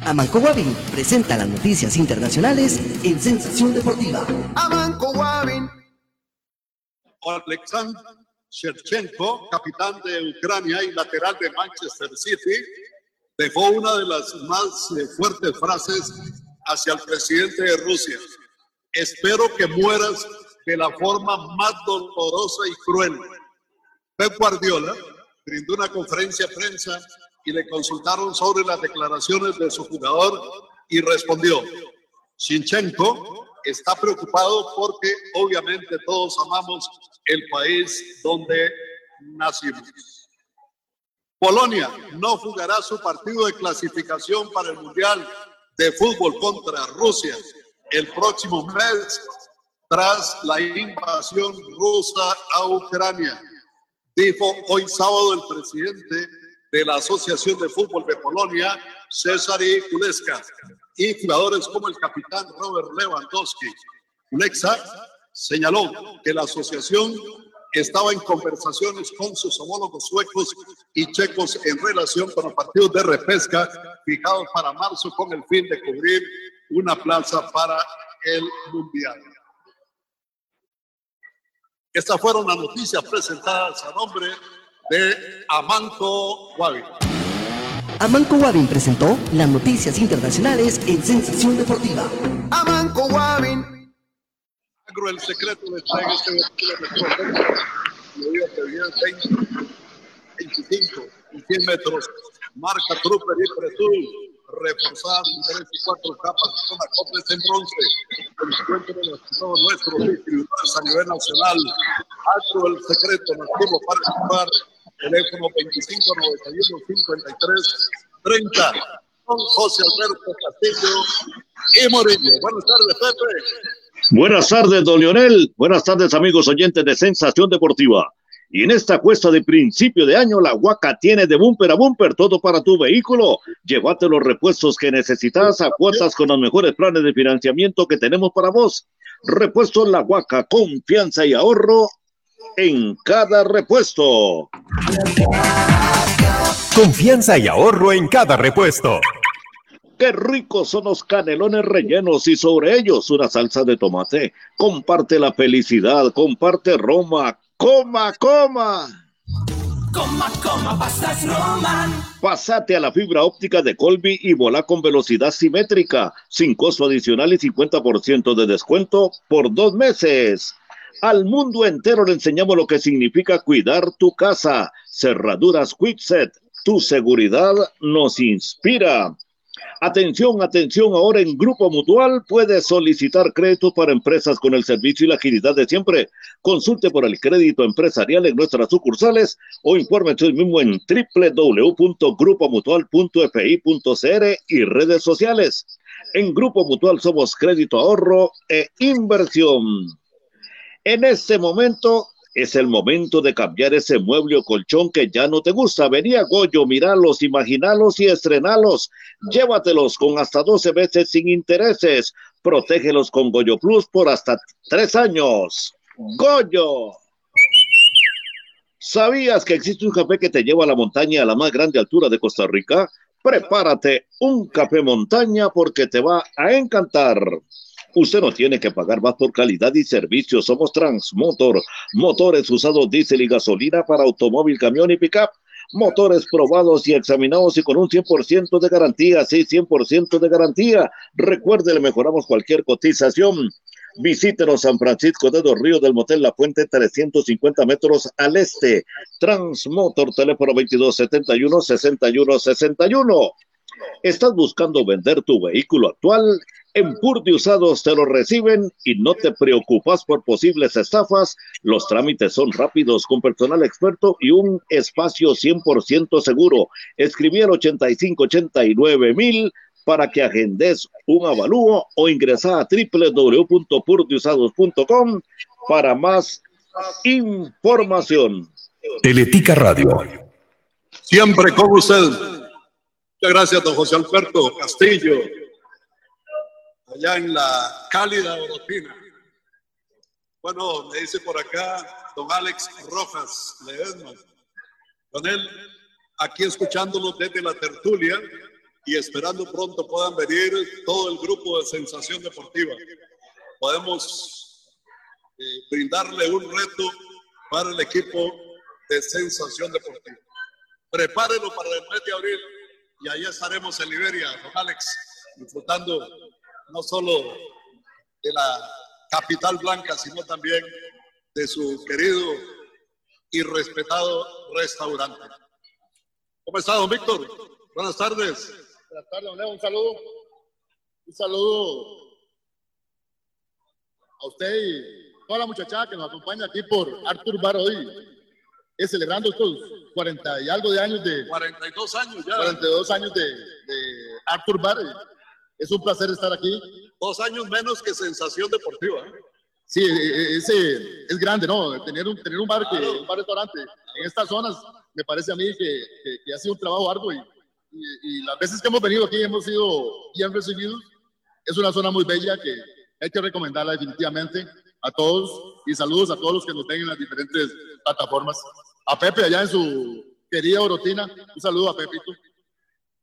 Amanco Guavi presenta las noticias internacionales en Sensación Deportiva. Amanco Guavi. Alexander Shevchenko, capitán de Ucrania y lateral de Manchester City, dejó una de las más eh, fuertes frases hacia el presidente de Rusia. Espero que mueras de la forma más dolorosa y cruel. Pep Guardiola brindó una conferencia de prensa y le consultaron sobre las declaraciones de su jugador y respondió, Shinchenko está preocupado porque obviamente todos amamos el país donde nacimos. Polonia no jugará su partido de clasificación para el Mundial de Fútbol contra Rusia el próximo mes tras la invasión rusa a Ucrania. Dijo hoy sábado el presidente de la Asociación de Fútbol de Polonia, Cesary Kuleska, y jugadores como el capitán Robert Lewandowski. Kulexa señaló que la asociación estaba en conversaciones con sus homólogos suecos y checos en relación con los partidos de repesca fijados para marzo con el fin de cubrir una plaza para el Mundial. Estas fueron las noticias presentadas a nombre de Amanco Wabin. Amanco Wabin presentó las noticias internacionales en Sensación Deportiva. Amanco Wabin. El secreto de este de 25 y 100 metros. Marca Trooper y Pretul reforzadas en tres y cuatro capas con acoples en bronce. El encuentro de nuestros distribuidores a nivel nacional. Alto el secreto nativo para ocupar teléfono 25 91 53 30 con José Alberto Castillo y Morillo. Buenas tardes, Pepe. Buenas tardes, don Leonel. Buenas tardes, amigos oyentes de Sensación Deportiva. Y en esta cuesta de principio de año, la Huaca tiene de bumper a bumper todo para tu vehículo. Llévate los repuestos que necesitas a cuotas con los mejores planes de financiamiento que tenemos para vos. Repuestos La Huaca, confianza y ahorro en cada repuesto. Confianza y ahorro en cada repuesto. Qué ricos son los canelones rellenos y sobre ellos una salsa de tomate. Comparte la felicidad, comparte Roma, coma, coma. Coma, coma, pastas Roman. Pásate a la fibra óptica de Colby y volá con velocidad simétrica, sin costo adicional y 50% de descuento por dos meses. Al mundo entero le enseñamos lo que significa cuidar tu casa. Cerraduras Quickset, tu seguridad nos inspira. Atención, atención, ahora en Grupo Mutual puedes solicitar créditos para empresas con el servicio y la agilidad de siempre. Consulte por el crédito empresarial en nuestras sucursales o infórmese hoy mismo en www.grupomutual.fi.cr y redes sociales. En Grupo Mutual somos crédito, ahorro e inversión. En este momento es el momento de cambiar ese mueble o colchón que ya no te gusta. Venía Goyo, miralos, imaginalos y estrenalos. Llévatelos con hasta 12 veces sin intereses. Protégelos con Goyo Plus por hasta tres años. Goyo. ¿Sabías que existe un café que te lleva a la montaña a la más grande altura de Costa Rica? Prepárate un café montaña porque te va a encantar. Usted no tiene que pagar más por calidad y servicio. Somos Transmotor, motores usados diésel y gasolina para automóvil, camión y pickup. Motores probados y examinados y con un 100% de garantía, sí, 100% de garantía. Recuerde, le mejoramos cualquier cotización. Visítenos San Francisco de los Ríos del Motel La Fuente, 350 metros al este. Transmotor, teléfono 2271-6161. ¿Estás buscando vender tu vehículo actual? En Purdy Usados te lo reciben y no te preocupas por posibles estafas. Los trámites son rápidos con personal experto y un espacio 100% seguro. Escribí al 8589 mil para que agendes un avalúo o ingresa a www.purdiusados.com para más información. Teletica Radio. Siempre con usted. Muchas gracias, don José Alberto Castillo allá en la cálida Orotina. Bueno, me dice por acá don Alex Rojas Ledesma. Con él, aquí escuchándolo desde la tertulia y esperando pronto puedan venir todo el grupo de Sensación Deportiva. Podemos eh, brindarle un reto para el equipo de Sensación Deportiva. Prepárenlo para el mes de abril y ahí estaremos en Liberia, don Alex, disfrutando no solo de la capital blanca, sino también de su querido y respetado restaurante. ¿Cómo está, don Víctor? Buenas tardes. Buenas tardes, don Leo. Un saludo. Un saludo a usted y toda la muchachada que nos acompaña aquí por Artur Bar hoy, es celebrando estos 40 y algo de años de... 42 años ya. 42 años de, de Artur Bar. Es un placer estar aquí. Dos años menos que Sensación Deportiva. ¿eh? Sí, ese es grande, ¿no? Tener un, tener un bar, que, un bar restaurante en estas zonas me parece a mí que, que, ha sido un trabajo arduo y, y, las veces que hemos venido aquí hemos sido bien recibidos. Es una zona muy bella que hay que recomendarla definitivamente a todos y saludos a todos los que nos ven en las diferentes plataformas. A Pepe allá en su querida Orotina, un saludo a Pepito.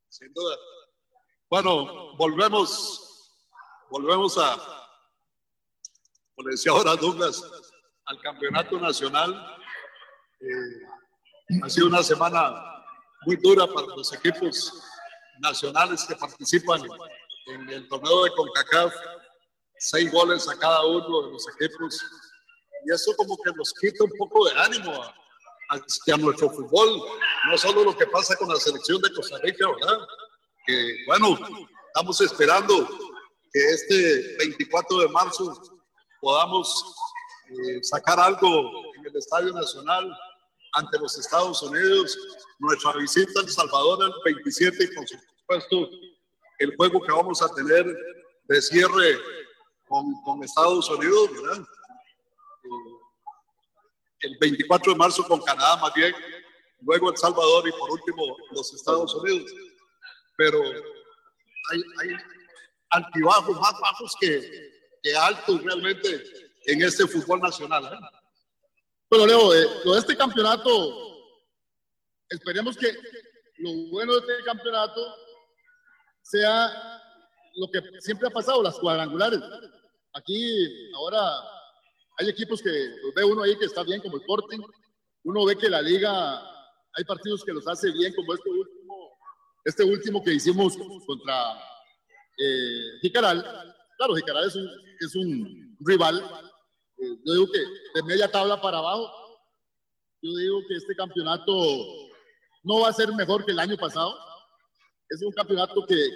Sin duda. Bueno, volvemos, volvemos a, como decía ahora Douglas, al campeonato nacional. Eh, ha sido una semana muy dura para los equipos nacionales que participan en el torneo de CONCACAF. Seis goles a cada uno de los equipos. Y eso como que nos quita un poco de ánimo a, a, nuestro fútbol. No solo lo que pasa con la selección de Costa Rica, ¿verdad? Bueno, estamos esperando que este 24 de marzo podamos eh, sacar algo en el Estadio Nacional ante los Estados Unidos, nuestra visita a El Salvador el 27 y por supuesto el juego que vamos a tener de cierre con, con Estados Unidos, ¿verdad? Eh, el 24 de marzo con Canadá más bien, luego El Salvador y por último los Estados Unidos. Pero hay, hay altibajos más bajos que, altos realmente en este fútbol nacional. ¿eh? Bueno, Leo, eh, lo de este campeonato, esperemos que lo bueno de este campeonato sea lo que siempre ha pasado, las cuadrangulares. Aquí ahora hay equipos que ve uno ahí que está bien, como el Sporting. Uno ve que la liga, hay partidos que los hace bien, como este este último que hicimos contra eh, Jicaral. Claro, Jicaral es un, es un rival. Eh, yo digo que de media tabla para abajo, yo digo que este campeonato no va a ser mejor que el año pasado. Es un campeonato que,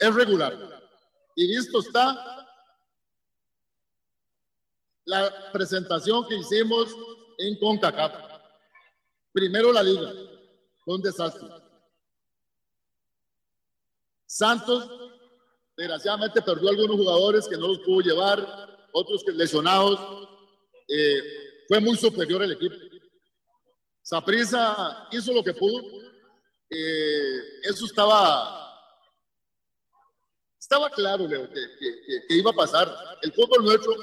es regular y listo está la presentación que hicimos en CONCACAF. Primero la liga, fue un desastre. Santos, desgraciadamente, perdió algunos jugadores que no los pudo llevar, otros que lesionados. Eh, fue muy superior el equipo. Saprisa hizo lo que pudo. Eh, eso estaba estaba claro, Leo, que, iba a pasar. El fútbol nuestro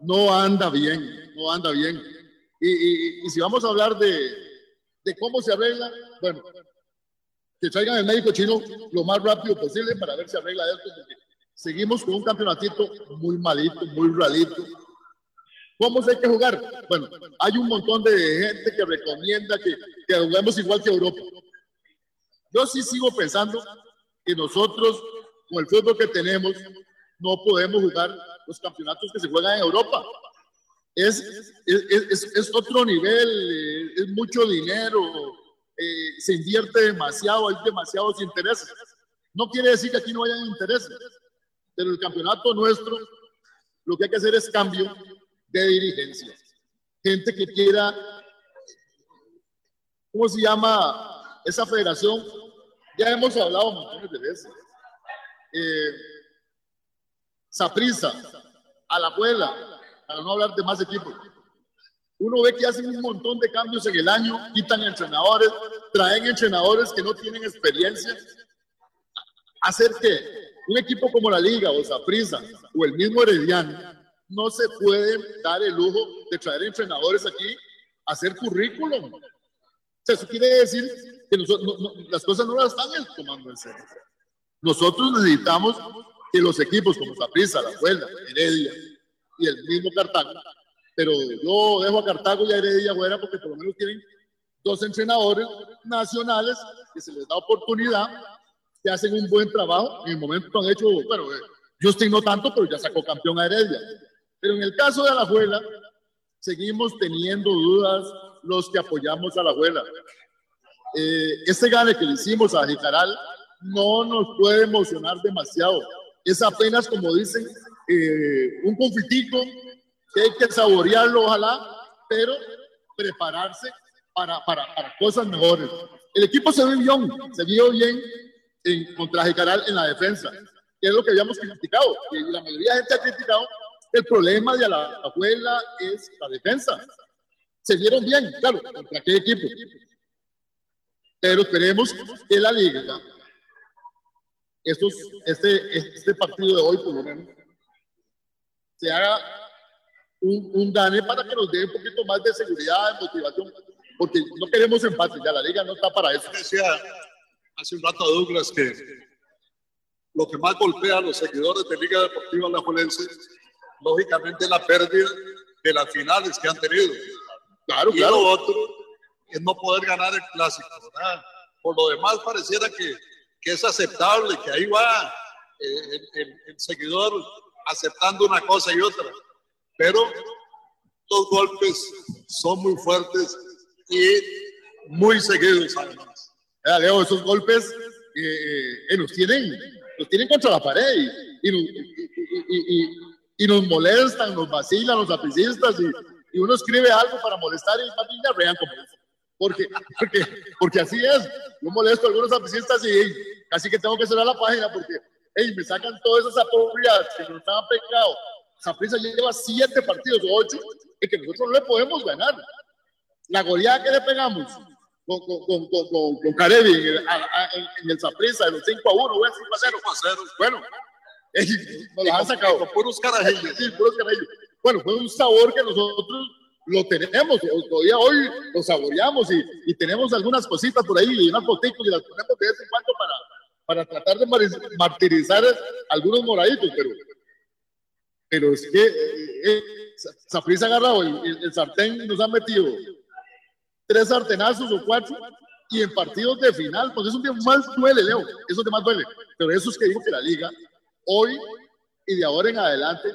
no anda bien, no anda bien. Y, si vamos a hablar de, cómo se arregla, bueno, que traigan el médico chino lo más rápido posible para ver si arregla esto, porque seguimos con un campeonatito muy malito, muy ralito. ¿Cómo se hay que jugar? Bueno, hay un montón de gente que recomienda que juguemos igual que Europa. Yo sí sigo pensando que nosotros con el fútbol que tenemos, no podemos jugar los campeonatos que se juegan en Europa. Es, es, es, otro nivel, eh, es mucho dinero, eh, se invierte demasiado, hay demasiados intereses. No quiere decir que aquí no hayan intereses, pero el campeonato nuestro, lo que hay que hacer es cambio de dirigencia. Gente que quiera, ¿cómo se llama esa federación? Ya hemos hablado montones de veces eh, Saprisa, a la abuela, para no hablar de más equipos. Uno ve que hacen un montón de cambios en el año, quitan entrenadores, traen entrenadores que no tienen experiencia. Hacer que un equipo como la Liga o Saprisa o el mismo Herediano no se puede dar el lujo de traer entrenadores aquí a hacer currículum. eso quiere decir que las cosas no las están tomando en serio. Nosotros necesitamos que los equipos como Saprissa, La Huelga, Heredia y el mismo Cartago, pero yo dejo a Cartago y a Heredia fuera porque por lo menos tienen dos entrenadores nacionales que se les da oportunidad, que hacen un buen trabajo. En el momento han hecho, bueno, eh, Justin no tanto, pero ya sacó campeón a Heredia. Pero en el caso de Alajuela, seguimos teniendo dudas los que apoyamos a Alajuela. Eh, este gane que le hicimos a Jicaral no nos puede emocionar demasiado. Es apenas, como dicen, eh, un confitico que hay que saborearlo, ojalá, pero prepararse para, para, para, cosas mejores. El equipo se vio bien, se vio bien en, contra Jicaral en la defensa, que es lo que habíamos criticado, la mayoría de gente ha criticado. El problema de la abuela es la defensa. Se vieron bien, claro, contra qué equipo. Pero esperemos que la liga, estos, este, este partido de hoy, por lo menos, se haga un, un gane para que nos dé un poquito más de seguridad, de motivación porque no queremos empate, ya la liga no está para eso. Decía hace un rato a Douglas que lo que más golpea a los seguidores de Liga Deportiva Alajuelense, lógicamente, es la pérdida de las finales que han tenido. Claro, y lo otro es no poder ganar el clásico, ¿verdad? Por lo demás, pareciera que, que es aceptable, que ahí va eh, el, el seguidor aceptando una cosa y otra. Pero los golpes son muy fuertes y muy seguidos además. Leo, esos golpes eh, eh, los, tienen, los tienen contra la pared y, y, y, nos molestan, nos vacilan los apicistas y, uno escribe algo para molestar y más bien rean como eso. Porque, porque, porque así es. Yo molesto a algunos apicistas y casi que tengo que cerrar la página porque hey, me sacan todas esas apropiadas que nos han pecado. Saprissa lleva siete partidos o ocho y que nosotros no le podemos ganar la goleada que le pegamos con, con, con, con Carevi en el, en, el Zaprisa de los 5 a 1, 5 a 0. 5 a 0. Bueno, nos las han sacado. Con puros carajillos. Sí, puros carajillos. Bueno, fue un sabor que nosotros lo tenemos, todavía hoy lo saboreamos y, y tenemos algunas cositas por ahí y unas fotitos y las ponemos de vez en cuando para, para tratar de martirizar algunos moraditos, pero, pero es que eh, eh, ha agarrado el, el, el sartén nos ha metido tres sartenazos o cuatro, y en partidos de final, pues eso es que más duele, Leo, eso es que más duele. Pero eso es que digo que la liga, hoy y de ahora en adelante,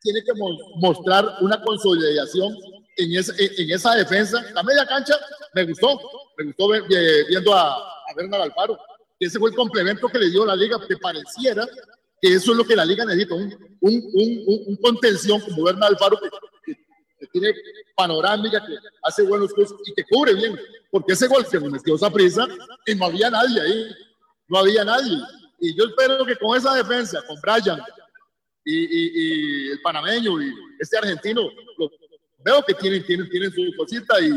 tiene que mostrar una consolidación en esa, en esa defensa. La media cancha me gustó, me gustó viendo a, a Bernal Alfaro. Ese fue el complemento que le dio la liga, que pareciera que eso es lo que la liga necesita, un, un, un, un contención como Bernal Alfaro que, que tiene panorámica, que hace buenos cosas y que cubre bien, porque ese gol que nos metió esa prisa y no había nadie ahí, no había nadie. Y yo espero que con esa defensa, con Brian y, y, y el panameño y este argentino, lo, veo que tienen, tienen, tienen su cosita y,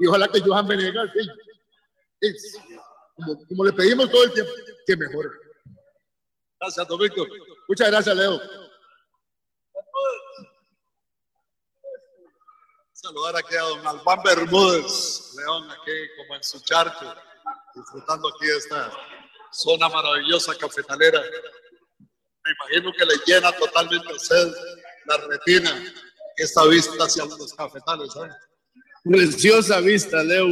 y ojalá que Johan Venegas, sí, como, como, le pedimos todo el tiempo, que mejore. Gracias, Domingo. Muchas gracias, Leo. Saludar aquí a don Albán Bermúdez, León, aquí como en su charco, disfrutando aquí de esta zona maravillosa cafetalera. Me imagino que le llena totalmente sed la retina esta vista hacia los cafetales. ¿eh? Preciosa vista, Leo.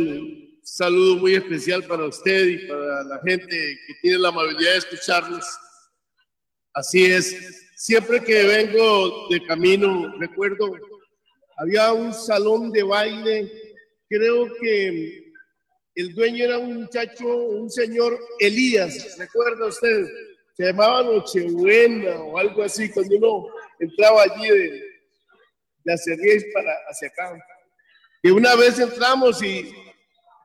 Saludo muy especial para usted y para la gente que tiene la amabilidad de escucharnos. Así es. Siempre que vengo de camino, recuerdo había un salón de baile, creo que el dueño era un muchacho, un señor Elías, ¿recuerda usted? Se llamaba Nochebuena o algo así, cuando uno entraba allí de, de para hacia acá. Y una vez entramos y,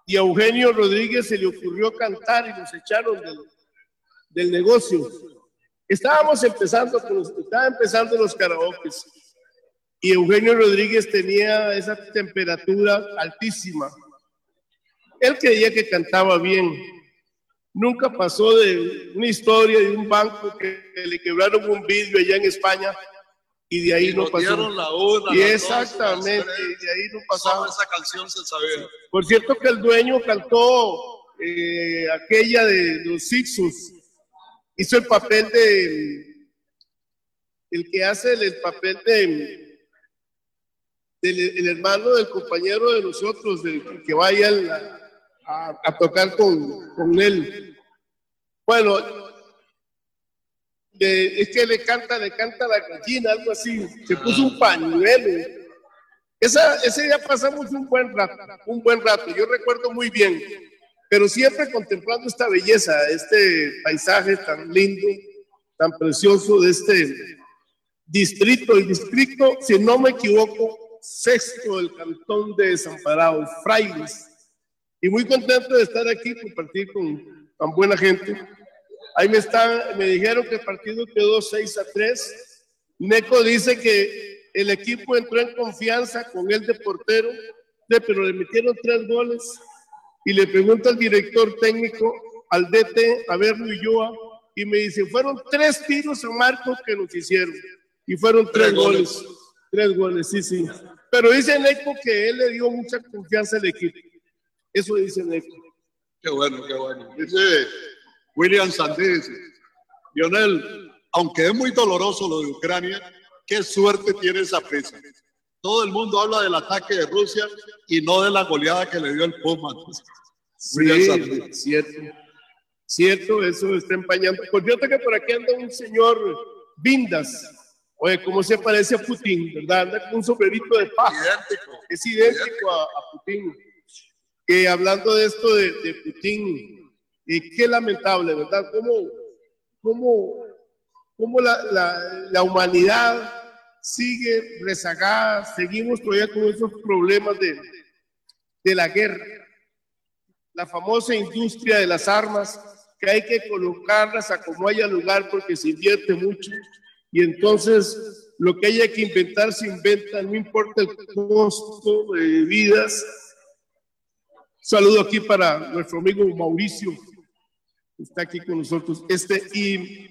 y a Eugenio Rodríguez se le ocurrió cantar y nos echaron del, del negocio. Estábamos empezando, con los, estaba empezando los karaokes y Eugenio Rodríguez tenía esa temperatura altísima. Él creía que cantaba bien. Nunca pasó de una historia de un banco que le quebraron un vidrio allá en España y de ahí Y no pasó. la una, y dos, exactamente, tres. y de ahí no pasaba. esa canción se sabía. Por cierto que el dueño cantó eh, aquella de los Sixus, hizo el papel de el que hace el, el papel de del el hermano del compañero de nosotros, del que vaya al- a, a tocar con, con él. Bueno, es que le canta, le canta la gallina, algo así. Se puso un pañuelo. Esa, ese día pasamos un buen rato, un buen rato. Yo recuerdo muy bien, pero siempre contemplando esta belleza, este paisaje tan lindo, tan precioso de este distrito. Y distrito, si no me equivoco, sexto del cantón de Desamparados, Frailes. Y muy contento de estar aquí, compartir con tan buena gente. Ahí me, están, me dijeron que el partido quedó 6 a 3. Neco dice que el equipo entró en confianza con él de portero, pero le metieron tres goles. Y le pregunta al director técnico, al DT, a ver Ulloa, y me dice, fueron tres tiros a marco que nos hicieron. Y fueron tres, Tres goles. goles. Tres goles, sí, sí. Pero dice Neco que él le dio mucha confianza al equipo. Eso dice Neco. Qué bueno, qué bueno. Dice William Sandés, Lionel, aunque es muy doloroso lo de Ucrania, qué suerte tiene esa prisa. Todo el mundo habla del ataque de Rusia y no de la goleada que le dio el Puma. William Sí, cierto. Cierto, eso está empañando. Por cierto que por aquí anda un señor Vindas. Oye, ¿cómo se parece a Putin? ¿Verdad? Anda con un sombrerito de paja. Idéntico. Es idéntico a, a Putin. Que hablando de esto de, de Putin, y qué lamentable, ¿verdad? ¿Cómo, cómo, cómo la, la, la humanidad sigue rezagada? Seguimos todavía con esos problemas de, de la guerra la famosa industria de las armas, que hay que colocarlas a como haya lugar porque se invierte mucho y entonces lo que haya que inventar se inventa, no importa el costo de vidas. Saludo aquí para nuestro amigo Mauricio, está aquí con nosotros. Este, y,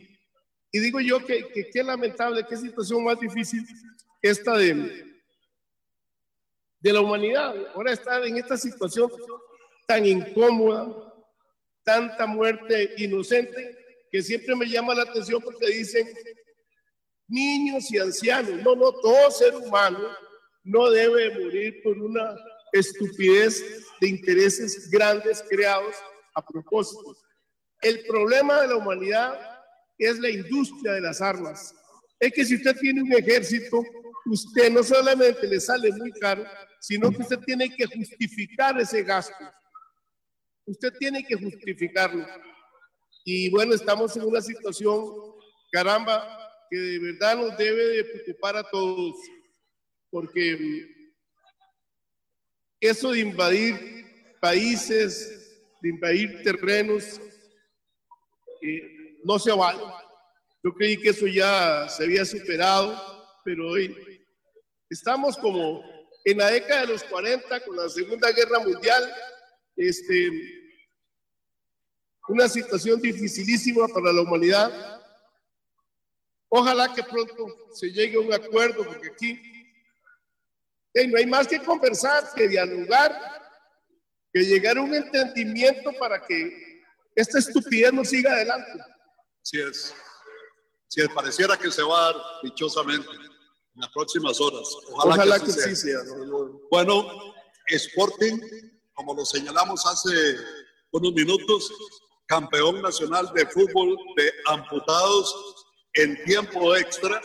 digo yo que que qué lamentable, qué situación más difícil esta de, de la humanidad. Ahora estar en esta situación tan incómoda, tanta muerte inocente, que siempre me llama la atención porque dicen niños y ancianos. No, no, todo ser humano no debe morir por una estupidez de intereses grandes creados a propósito. El problema de la humanidad es la industria de las armas. Es que si usted tiene un ejército, usted no solamente le sale muy caro, sino que usted tiene que justificar ese gasto. Usted tiene que justificarlo. Y bueno, estamos en una situación, caramba, que de verdad nos debe de preocupar a todos, porque eso de invadir países, de invadir terrenos, no se vale. Yo creí que eso ya se había superado, pero hoy estamos como en la década de los 40 con la Segunda Guerra Mundial, este, una situación dificilísima para la humanidad. Ojalá que pronto se llegue a un acuerdo, porque aquí no hay más que conversar, que dialogar, que llegar a un entendimiento para que esta estupidez no siga adelante. Si es, si es, pareciera que se va a dar dichosamente en las próximas horas. Ojalá, Ojalá que, que sí sea. sea. no, no. Bueno, Sporting, como lo señalamos hace unos minutos, campeón nacional de fútbol de amputados en tiempo extra,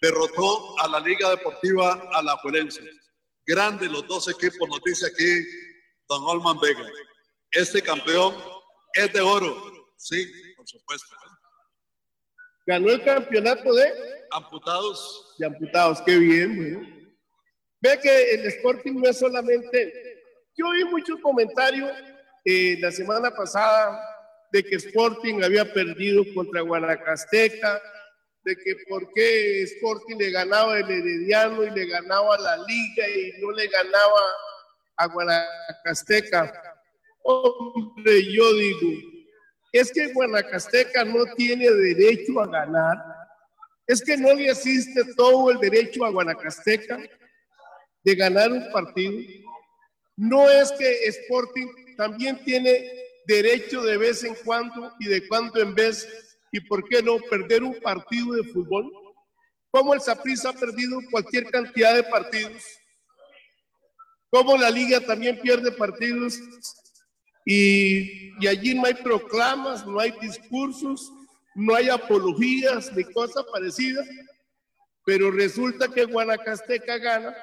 derrotó a la Liga Deportiva Alajuelense. Grande los dos equipos, nos dice aquí Don Olman Vega. Este campeón es de oro, sí, por supuesto. Ganó el campeonato de, Amputados, de amputados, qué bien. bueno. Ve que el Sporting no es solamente. Yo vi muchos comentarios eh, la semana pasada de que Sporting había perdido contra Guanacasteca, de que por qué Sporting le ganaba el Herediano y le ganaba la Liga y no le ganaba a Guanacasteca. Hombre, yo digo, es que Guanacasteca no tiene derecho a ganar es que no le asiste todo el derecho a Guanacasteca de ganar un partido. No es que Sporting también tiene derecho de vez en cuando y de cuando en vez, y por qué no perder un partido de fútbol. Como el Saprissa ha perdido cualquier cantidad de partidos, como la liga también pierde partidos y, y allí no hay proclamas, no hay discursos, no hay apologías ni cosas parecidas, pero resulta que Guanacasteca gana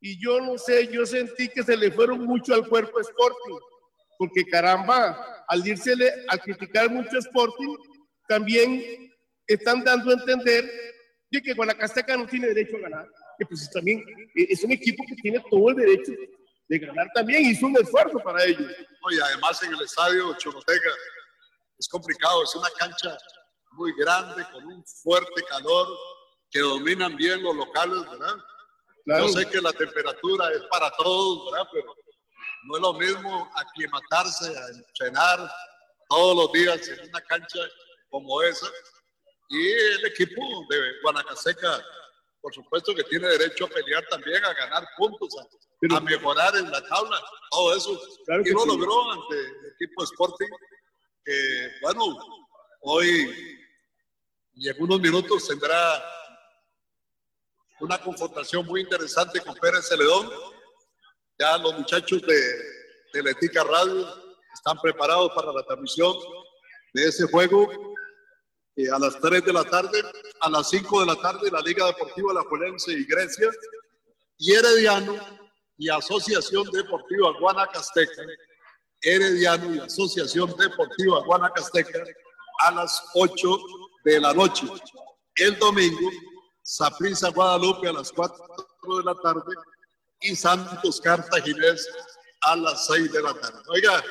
y yo no sé, yo sentí que se le fueron mucho al cuerpo Sporting, porque caramba, al irsele a criticar mucho Sporting, también están dando a entender de que Guanacasteca no tiene derecho a ganar, que pues también es un equipo que tiene todo el derecho de ganar también, hizo un esfuerzo para ello. y además en el estadio Choroteca es complicado, es una cancha muy grande, con un fuerte calor, que dominan bien los locales, ¿verdad? Yo sé que la temperatura es para todos, ¿verdad? Pero no es lo mismo aclimatarse, a entrenar todos los días en una cancha como esa. Y el equipo de Guanacaseca, por supuesto que tiene derecho a pelear también, a ganar puntos, a, mejorar en la tabla, todo eso. y lo logró ante el equipo Sporting, que bueno, hoy y en unos minutos tendrá una confrontación muy interesante con Pérez Celedón. Ya los muchachos de, de Letica Radio están preparados para la transmisión de ese juego a las 3 de la tarde, a las 5 de la tarde la Liga Deportiva La Juelense y Grecia y Herediano y Asociación Deportiva Guanacasteca, Herediano y Asociación Deportiva Guanacasteca a las 8 de la noche. El domingo, Saprissa Guadalupe a las 4 de la tarde y Santos Cartaginés a las 6 de la tarde. Oiga,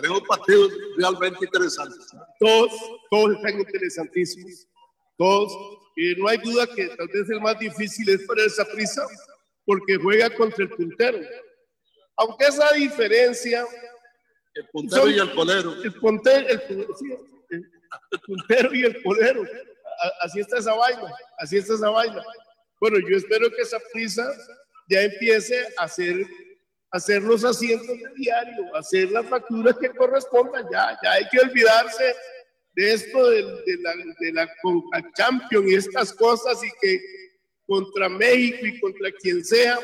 tenemos partidos realmente interesantes. Todos, todos están interesantísimos. Todos. Y no hay duda que tal vez el más difícil es para el Saprissa porque juega contra el puntero. Aunque esa diferencia. El puntero y el colero. El, puntero, el, el puntero y el polero. Así está esa vaina, así está esa vaina. Bueno, yo espero que esa prisa ya empiece a hacer, hacer los asientos de diario, hacer las facturas que correspondan. Ya, ya hay que olvidarse de esto de, la, de la Champions y estas cosas y que contra México y contra quien sea,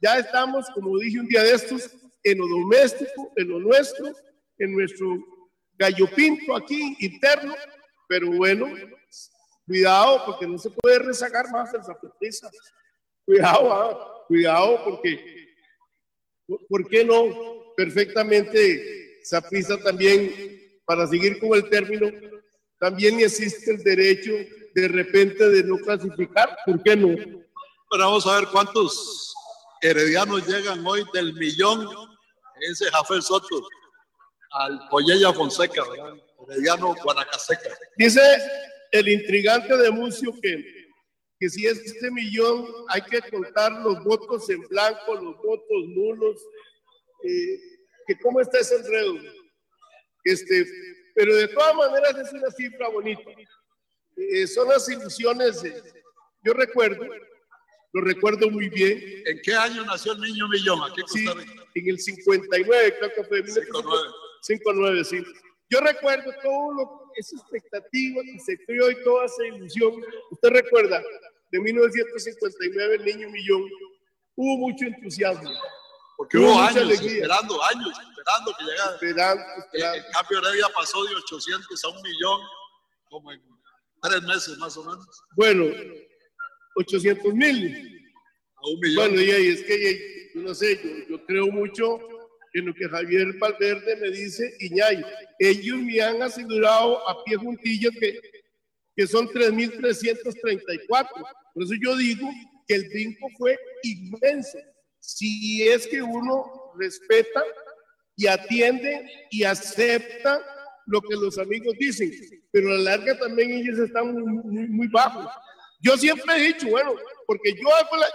ya estamos, como dije un día de estos, en lo doméstico, en lo nuestro, en nuestro gallo pinto aquí interno, pero bueno, cuidado porque no se puede rezagar más el Zapotiza. Cuidado, ah, cuidado porque, ¿por qué no? Perfectamente, Zaprisa también, para seguir con el término, también existe el derecho de repente de no clasificar, ¿por qué no? Pero vamos a ver cuántos heredianos llegan hoy del millón, ese Jafel Soto al Poyella Fonseca, ¿verdad? Herediano Guanacaseca. Dice el intrigante de Mucio que, que si es este millón hay que contar los votos en blanco, los votos nulos, eh, que cómo está ese enredo. Este, pero de todas maneras es una cifra bonita. Eh, son las ilusiones. yo recuerdo, lo recuerdo muy bien. ¿En qué año nació el niño millón? Aquí sí, en el 59, creo que fue. 59. 5-9, sí. Yo recuerdo todo lo, esa expectativa que se creó y toda esa ilusión. Usted recuerda, de 1959, el niño millón, hubo mucho entusiasmo. Porque hubo, años esperando, años esperando que llegara. Esperando, esperando. El, cambio Heredia pasó de 800 a un millón, como en tres meses más o menos. Bueno, 800 mil. A un millón. Bueno, y, es que no sé, yo, yo creo mucho en lo que Javier Valverde me dice, Iñay, ellos me han asegurado a pie juntillas que, que son 3.334. Por eso yo digo que el brinco fue inmenso. Si es que uno respeta y atiende y acepta lo que los amigos dicen, pero a la larga también ellos están muy, muy, bajos. Yo siempre he dicho, bueno, porque yo hago la,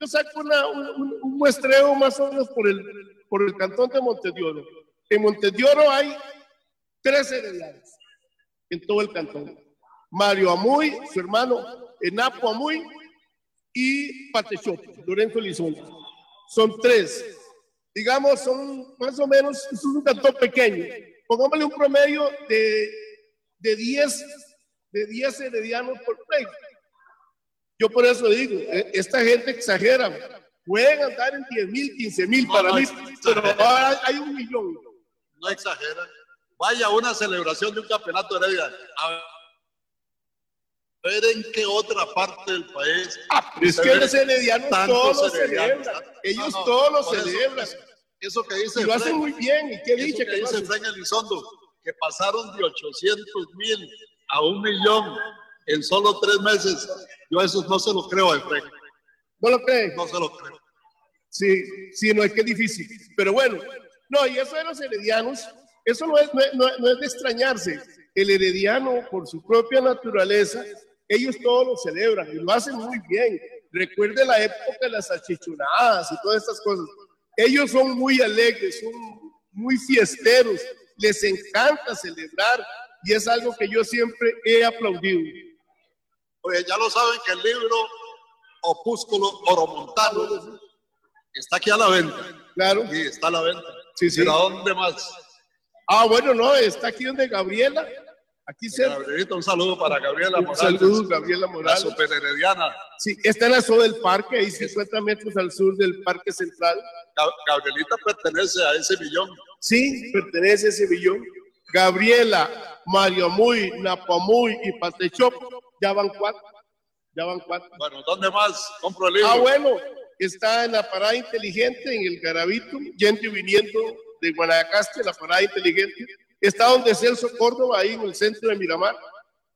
yo saco un, muestreo más o menos por el, por el cantón de Montedioro. En Montedioro hay tres heredianos en todo el cantón. Mario Amuy, su hermano Enapo Amuy y Patechopo, Lorenzo Lizondo. Son tres. Digamos, son más o menos, es un tanto pequeño. Pongámosle un promedio de, de 10 de 10 heredianos por play. Yo por eso digo, eh, esta gente exagera. Pueden andar en 10 mil, 15 mil para mí, pero ahora hay un millón. No exageran. Vaya una celebración de un campeonato de Heredia. A ver en qué otra parte del país. Ah, es que los heredianos todos lo celebran. Ellos todos lo celebran. Eso, que dice. Y lo hacen muy bien. ¿Y qué dice? Que, que dice Frank Elizondo, que pasaron de 800 mil a un millón en solo tres meses. Yo eso no se lo creo, Efraín. ¿No lo creen? No se lo creo. Sí, sí, no es que es difícil. Pero bueno, no, y eso de los heredianos, eso no es, no, no es de extrañarse. El herediano, por su propia naturaleza, ellos todos lo celebran y lo hacen muy bien. Recuerde la época de las achichunadas y todas estas cosas. Ellos son muy alegres, son muy fiesteros, les encanta celebrar y es algo que yo siempre he aplaudido. Oye, ya lo saben que el libro Opúsculo Oromontano está aquí a la venta. Claro. Sí, está a la venta. Sí, sí. ¿Pero a dónde más? Ah, bueno, no, está aquí donde Gabriela. Aquí se. un saludo para Gabriela Morales. Un saludo, Gabriela Morales. La superherediana. Sí, está en la zona del parque, ahí 50 metros al sur del Parque Central. Gabrielita pertenece a ese millón. Sí, pertenece a ese millón. Gabriela, Mario Muy, Napamuy y Patechop, ya van cuatro. Ya van cuatro. Bueno, ¿dónde más compro el libro? Ah, bueno, está en la parada inteligente, en el Garabito, yendo y viniendo de Guanacaste, la parada inteligente. Está donde Celso Córdoba, ahí en el centro de Miramar,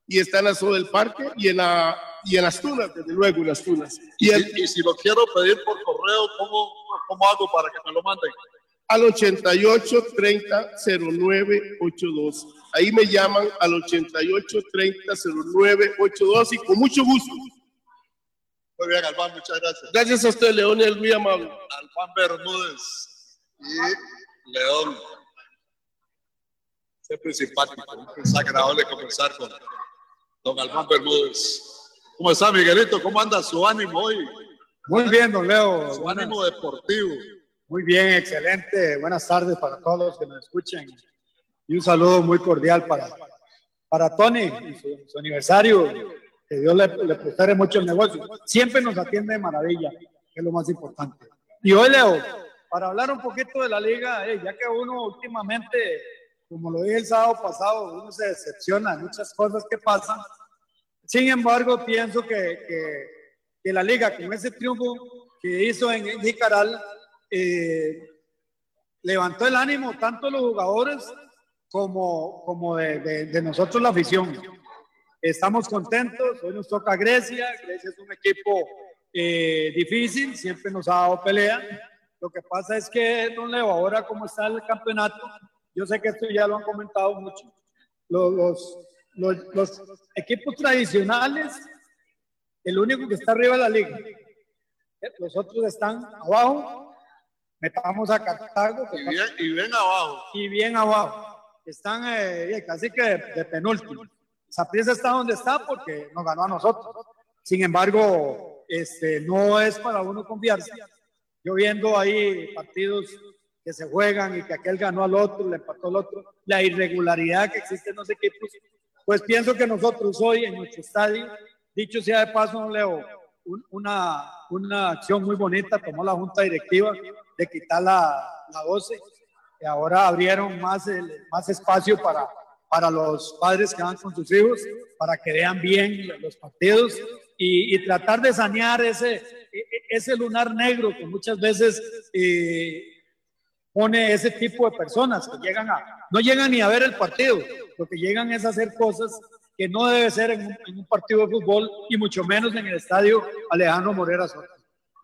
y está en la zona del parque y en, la, y en las tunas, desde luego, en las tunas. Y, y, si, lo quiero pedir por correo, ¿cómo, ¿cómo hago para que me lo manden? Al 88 30 09 82. Ahí me llaman al 88 30 09 82 y con mucho gusto. Muy bien, Albán, muchas gracias. Gracias a usted, León, y el muy amable. Albán Bermúdez y León. Siempre simpático, es agradable conversar con don Albán Bermúdez. ¿Cómo está, Miguelito? ¿Cómo anda su ánimo hoy? Muy bien, don Leo. Su ánimo deportivo. Muy bien, excelente. Buenas tardes para todos los que nos escuchen. Y un saludo muy cordial para, para Tony y su, aniversario. Que Dios le, le prospere mucho el negocio. Siempre nos atiende de maravilla, que es lo más importante. Y hoy, Leo, para hablar un poquito de la liga, eh, ya que uno últimamente, como lo dije el sábado pasado, uno se decepciona de muchas cosas que pasan. Sin embargo, pienso que, que, que la liga, con ese triunfo que hizo en Jicaral, eh, levantó el ánimo tanto los jugadores como, como de, de, nosotros la afición. Estamos contentos, hoy nos toca Grecia, Grecia es un equipo eh, difícil, siempre nos ha dado pelea. Lo que pasa es que, don Leo, ahora como está el campeonato, yo sé que esto ya lo han comentado mucho, los, los, los, equipos tradicionales, el único que está arriba de la liga, los otros están abajo metamos a Cartago. Y bien, y bien abajo. Y bien abajo. Están eh, casi que de, penúltimo. Saprissa está donde está porque nos ganó a nosotros. Sin embargo, este, no es para uno confiarse. Yo viendo ahí partidos que se juegan y que aquel ganó al otro, le empató al otro, la irregularidad que existe en los equipos, pues pienso que nosotros hoy en nuestro estadio, dicho sea de paso, Leo, una, una acción muy bonita tomó la junta directiva de quitar la, la 12 y ahora abrieron más, el, más espacio para, para los padres que van con sus hijos, para que vean bien los partidos y, y tratar de sanear ese, e, e, ese lunar negro que muchas veces eh, pone ese tipo de personas que llegan a, no llegan ni a ver el partido, lo que llegan es a hacer cosas que no debe ser en un, en un partido de fútbol y mucho menos en el estadio Alejandro Morera Soto.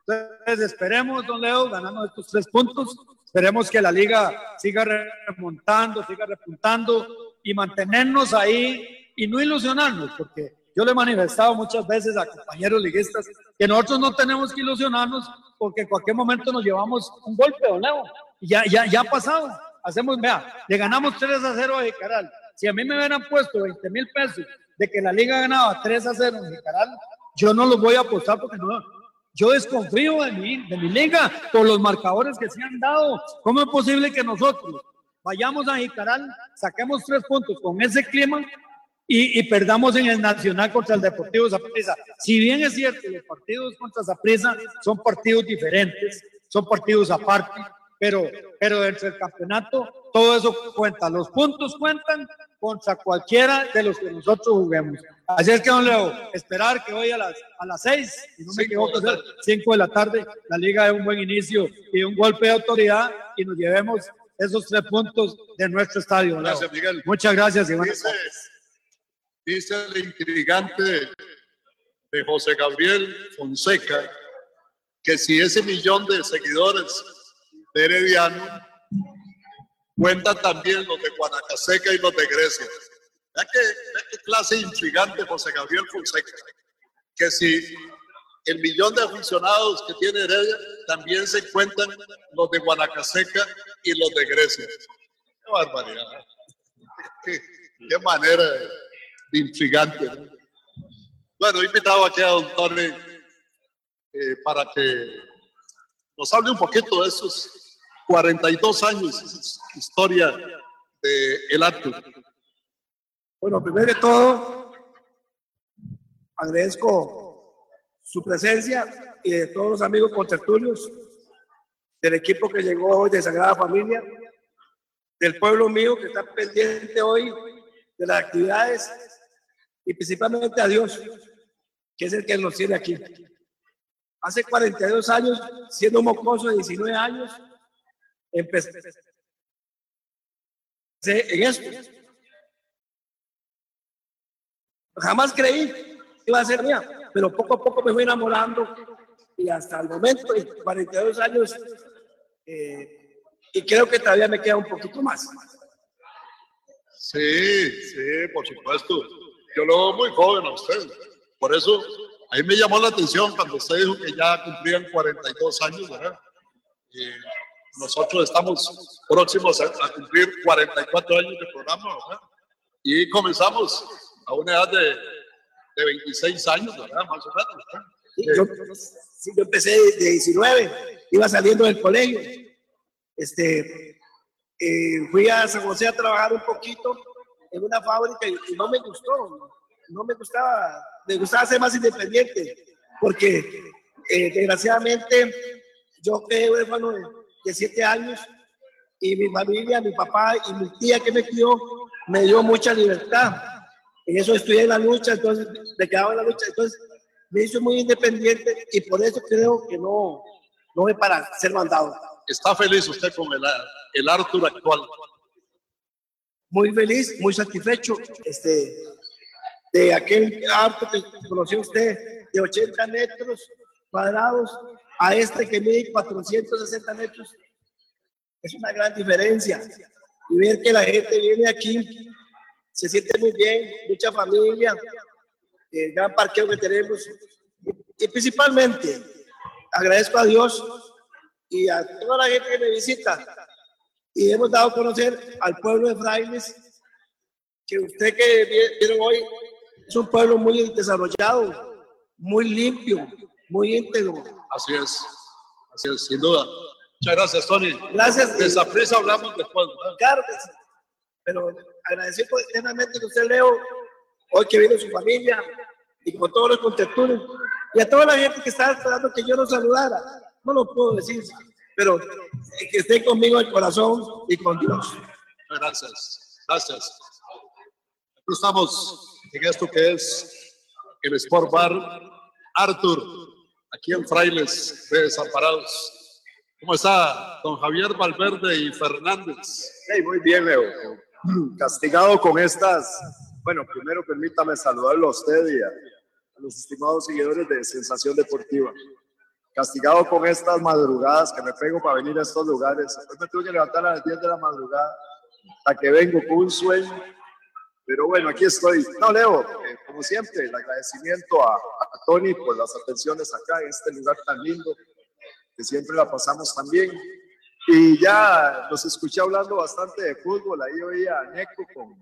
Entonces esperemos, don Leo, ganando estos tres puntos. Esperemos que la liga siga remontando, siga repuntando y mantenernos ahí y no ilusionarnos, porque yo le he manifestado muchas veces a compañeros liguistas que nosotros no tenemos que ilusionarnos porque en cualquier momento nos llevamos un golpe, don Leo. Y ya, ya, ya ha pasado. Hacemos, vea, le ganamos 3 a 0 a Caral. Si a mí me hubieran puesto 20 mil pesos de que la liga ganaba 3 a 0 en Jicaral, yo no los voy a apostar porque no, yo desconfío de mi, de mi liga por los marcadores que se han dado. ¿Cómo es posible que nosotros vayamos a Jicaral, saquemos tres puntos con ese clima y, perdamos en el Nacional contra el Deportivo Zaprisa? Si bien es cierto, los partidos contra Zaprisa son partidos diferentes, son partidos aparte, pero, pero dentro del campeonato todo eso cuenta. Los puntos cuentan contra cualquiera de los que nosotros juguemos. Así es que, don Leo, esperar que hoy a las, a las seis, y no me equivoco, ser cinco de la tarde, la liga dé un buen inicio y un golpe de autoridad y nos llevemos esos tres puntos de nuestro estadio. Gracias, Miguel. Muchas gracias y dice, dice el intrigante de José Gabriel Fonseca que si ese millón de seguidores de Herediano cuenta también los de Guanacaseca y los de Grecia. Vea qué, clase intrigante José Gabriel Fonseca, que si el millón de aficionados que tiene Heredia también se cuentan los de Guanacaseca y los de Grecia. Qué barbaridad. Qué, manera de intrigante. Bueno, he invitado aquí a don Tony eh, para que nos hable un poquito de esos 42 años, historia de el acto. Bueno, primero de todo, agradezco su presencia y de todos los amigos contertulios, del equipo que llegó hoy de Sagrada Familia, del pueblo mío que está pendiente hoy de las actividades y principalmente a Dios, que es el que nos tiene aquí. Hace 42 años, siendo un mocoso de 19 años, empecé en esto Jamás creí que iba a ser mía, pero poco a poco me fui enamorando y hasta el momento, 42 años, eh, y creo que todavía me queda un poquito más. Sí, sí, por supuesto. Yo lo veo muy joven a usted. Por eso, ahí me llamó la atención cuando usted dijo que ya cumplían 42 años, ¿verdad? Y nosotros estamos próximos a, a cumplir 44 años de programa, ¿verdad? Y comenzamos a una edad de, de 26 años, ¿verdad? Más o menos. Yo, sí, yo empecé de 19, iba saliendo del colegio. Este, eh, fui a San José a trabajar un poquito en una fábrica y, no me gustó, no me gustaba, me gustaba ser más independiente, porque eh, desgraciadamente yo quedé huérfano de, de siete años y mi familia, mi papá y mi tía que me crió me dio mucha libertad en eso estudié en la lucha, entonces me quedaba en la lucha, entonces me hizo muy independiente y por eso creo que no, no es para ser mandado. ¿Está feliz usted con el, el Arthur actual? Muy feliz, muy satisfecho este, de aquel Arthur que conoció usted de 80 metros cuadrados a este que mide 460 metros. Es una gran diferencia. Y ver que la gente viene aquí se siente muy bien, mucha familia, el gran parqueo que tenemos y principalmente agradezco a Dios y a toda la gente que me visita y hemos dado a conocer al pueblo de Frailes que usted que vieron hoy es un pueblo muy desarrollado, muy limpio, muy íntegro. Así es, así es, sin duda. Muchas gracias, Tony. Gracias. De esa prisa hablamos después. Claro que sí. Pero agradecido eternamente que usted, Leo, hoy que viene su familia y con todos los contertulios y a toda la gente que está esperando que yo los saludara. No lo puedo decir, pero que esté conmigo el corazón y con Dios. Gracias, gracias. Estamos en esto que es el Sport Bar Arthur, aquí en Frailes de Desamparados. ¿Cómo está don Javier Valverde y Fernández? muy bien, Leo castigado con estas, bueno, primero permítame saludarlo a usted y a, los estimados seguidores de Sensación Deportiva. Castigado con estas madrugadas que me pego para venir a estos lugares. Hoy me tuve que levantar a las 10 de la madrugada hasta que vengo con un sueño. Pero bueno, aquí estoy. No, Leo, eh, como siempre, el agradecimiento a, a Tony por las atenciones acá en este lugar tan lindo, que siempre la pasamos tan bien. Y ya los escuché hablando bastante de fútbol, ahí oía a Neco con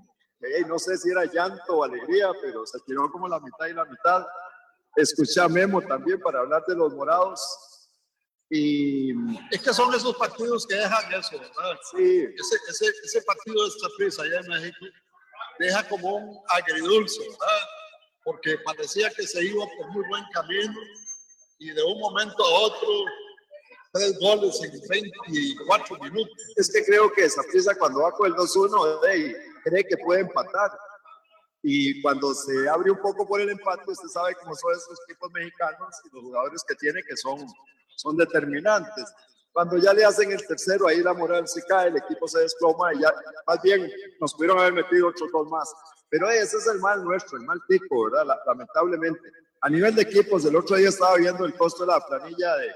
no sé si era llanto o alegría, pero se tiró como la mitad y la mitad. Escuché a Memo también para hablar de los morados. Y es que son esos partidos que dejan eso, ¿verdad? Sí. Ese, ese, ese partido de esta prisa allá en México deja como un agridulce, ¿verdad? Porque parecía que se iba por muy buen camino y de un momento a otro tres goles en 24 minutos. Es que creo que esa prisa cuando va con el 2-1, cree que puede empatar. Y cuando se abre un poco por el empate, usted sabe cómo son esos equipos mexicanos y los jugadores que tiene que son, son determinantes. Cuando ya le hacen el tercero, ahí la moral se cae, el equipo se desploma y ya, más bien, nos pudieron haber metido ocho dos más. Pero ese es el mal nuestro, el mal tipo, ¿verdad? lamentablemente. A nivel de equipos, el otro día estaba viendo el costo de la planilla de,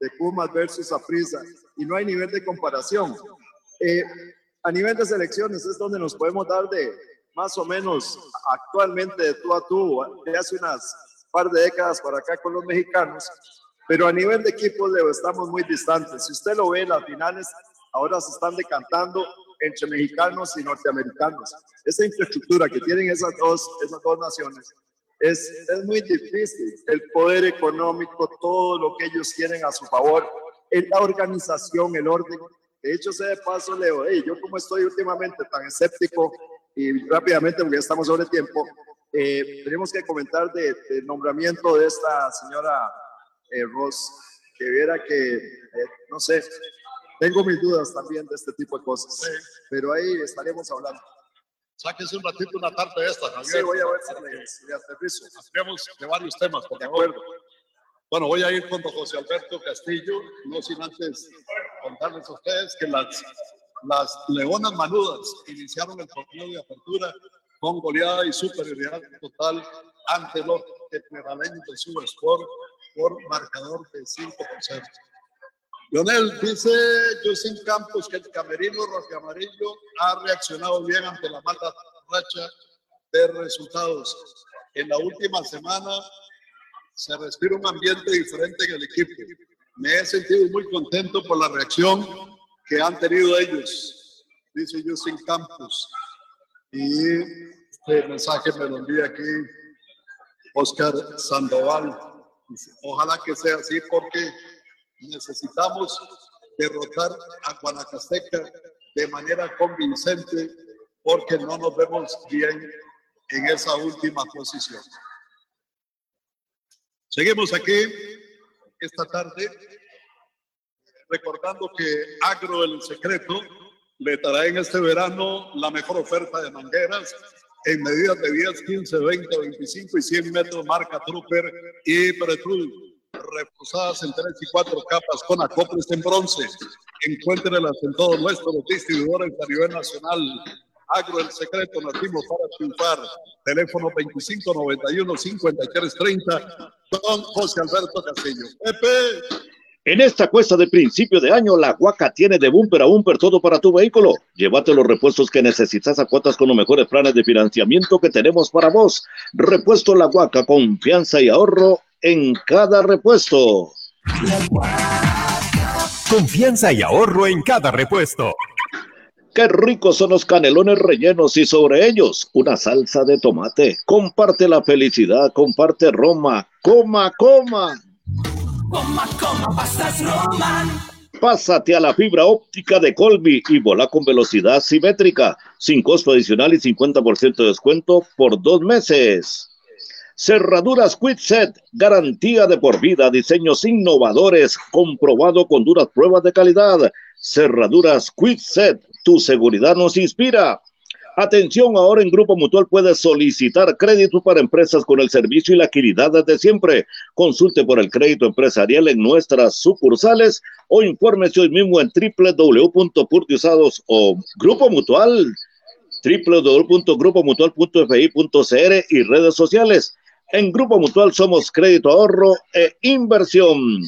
de Pumas versus Aprisa y no hay nivel de comparación. Eh, a nivel de selecciones es donde nos podemos dar de, más o menos actualmente de tú a tú, de hace unas par de décadas para acá con los mexicanos, pero a nivel de equipos estamos muy distantes. Si usted lo ve, las finales ahora se están decantando entre mexicanos y norteamericanos. Esa infraestructura que tienen esas dos, esas dos naciones es, es muy difícil. El poder económico, todo lo que ellos tienen a su favor, la organización, el orden. De hecho, sé de paso, Leo, hey, yo como estoy últimamente tan escéptico y rápidamente, porque ya estamos sobre tiempo, eh, tenemos que comentar del de nombramiento de esta señora eh, Ross, que viera que, eh, no sé, tengo mis dudas también de este tipo de cosas, pero ahí estaremos hablando. Sáquese un ratito una tarde de esta, Javier. Sí, voy a ver si le, aterrizo. Hablemos de varios temas, por favor. Bueno, voy a ir con don José Alberto Castillo, no sin antes contarles a ustedes que las las Leonas Manudas iniciaron el torneo de apertura con goleada y superioridad total ante los esmeraldeños de Subesport por marcador de 5 por 0. Lionel dice Justin Campos que el camerino rojo amarillo ha reaccionado bien ante la mala racha de resultados. En la última semana se respira un ambiente diferente en el equipo. Me he sentido muy contento por la reacción que han tenido ellos, dice Justin Campos. Y este mensaje me lo envía aquí Oscar Sandoval. Ojalá que sea así porque necesitamos derrotar a Guanacasteca de manera convincente porque no nos vemos bien en esa última posición. Seguimos aquí esta tarde recordando que Agro El Secreto le dará en este verano la mejor oferta de mangueras en medidas de 10, 15, 20, 25 y 100 metros marca Trooper y Pretrul, reforzadas en 3 y 4 capas con acoples en bronce. Encuéntrelas en todos nuestros distribuidores a nivel nacional. Agro El Secreto, nacimos para triunfar. Teléfono 2591-5330, don José Alberto Castillo. Pepe. En esta cuesta de principio de año, la Huaca tiene de bumper a bumper todo para tu vehículo. Llévate los repuestos que necesitas a cuotas con los mejores planes de financiamiento que tenemos para vos. Repuesto La Huaca, confianza y ahorro en cada repuesto. Confianza y ahorro en cada repuesto. Qué ricos son los canelones rellenos y sobre ellos una salsa de tomate. Comparte la felicidad, comparte Roma. Coma, coma. Coma, coma. Pásate a la fibra óptica de Colby y vola con velocidad simétrica, sin costo adicional y 50% de descuento por dos meses. Cerraduras Quitset, garantía de por vida, diseños innovadores, comprobado con duras pruebas de calidad. Cerraduras Quitset, tu seguridad nos inspira. Atención, ahora en Grupo Mutual puedes solicitar crédito para empresas con el servicio y la agilidad de siempre. Consulte por el crédito empresarial en nuestras sucursales o infórmese hoy mismo en www.purtiusados o Grupo Mutual, www.grupomutual.fi.cr y redes sociales. En Grupo Mutual somos crédito, ahorro e inversión.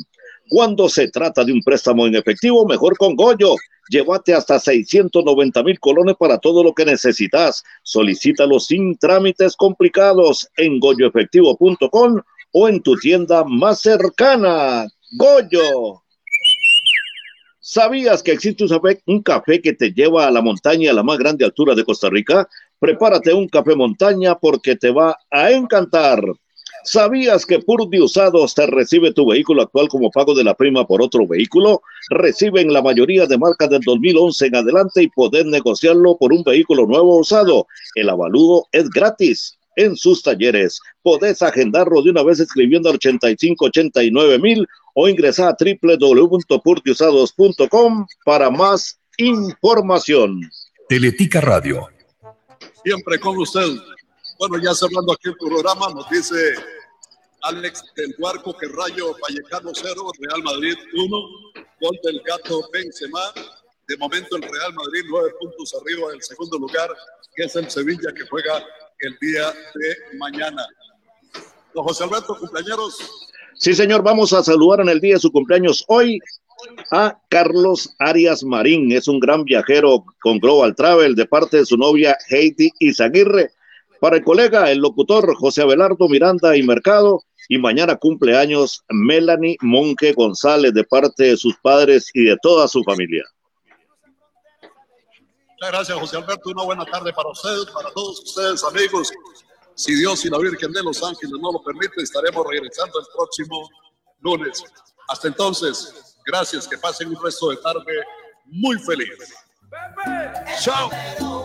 Cuando se trata de un préstamo en efectivo, mejor con Goyo. Llévate hasta 690 mil colones para todo lo que necesitas. Solicítalo sin trámites complicados en goyoefectivo.com o en tu tienda más cercana. Goyo. ¿Sabías que existe un café, un café que te lleva a la montaña a la más grande altura de Costa Rica? Prepárate un café montaña porque te va a encantar. ¿Sabías que Purdy Usados te recibe tu vehículo actual como pago de la prima por otro vehículo? Reciben la mayoría de marcas del 2011 en adelante y poder negociarlo por un vehículo nuevo usado. El avalúo es gratis en sus talleres. Podés agendarlo de una vez escribiendo al 8589 mil o ingresar a www.purdiusados.com para más información. Teletica Radio. Siempre con usted. Bueno, ya cerrando aquí el programa, nos dice Alex del Duarco que Rayo Vallecano 0, Real Madrid 1, gol del gato Benzema. De momento el Real Madrid nueve puntos arriba del segundo lugar, que es el Sevilla que juega el día de mañana. Don José Alberto, cumpleaños. Sí, señor, vamos a saludar en el día de su cumpleaños hoy a Carlos Arias Marín. Es un gran viajero con Global Travel de parte de su novia Heidi Izaguirre. Para el colega, el locutor José Abelardo Miranda y Mercado. Y mañana cumpleaños Melanie Monque González de parte de sus padres y de toda su familia. Muchas gracias, José Alberto. Una buena tarde para ustedes, para todos ustedes, amigos. Si Dios y la Virgen de los Ángeles no lo permite, estaremos regresando el próximo lunes. Hasta entonces, gracias, que pasen un resto de tarde muy feliz. Chao.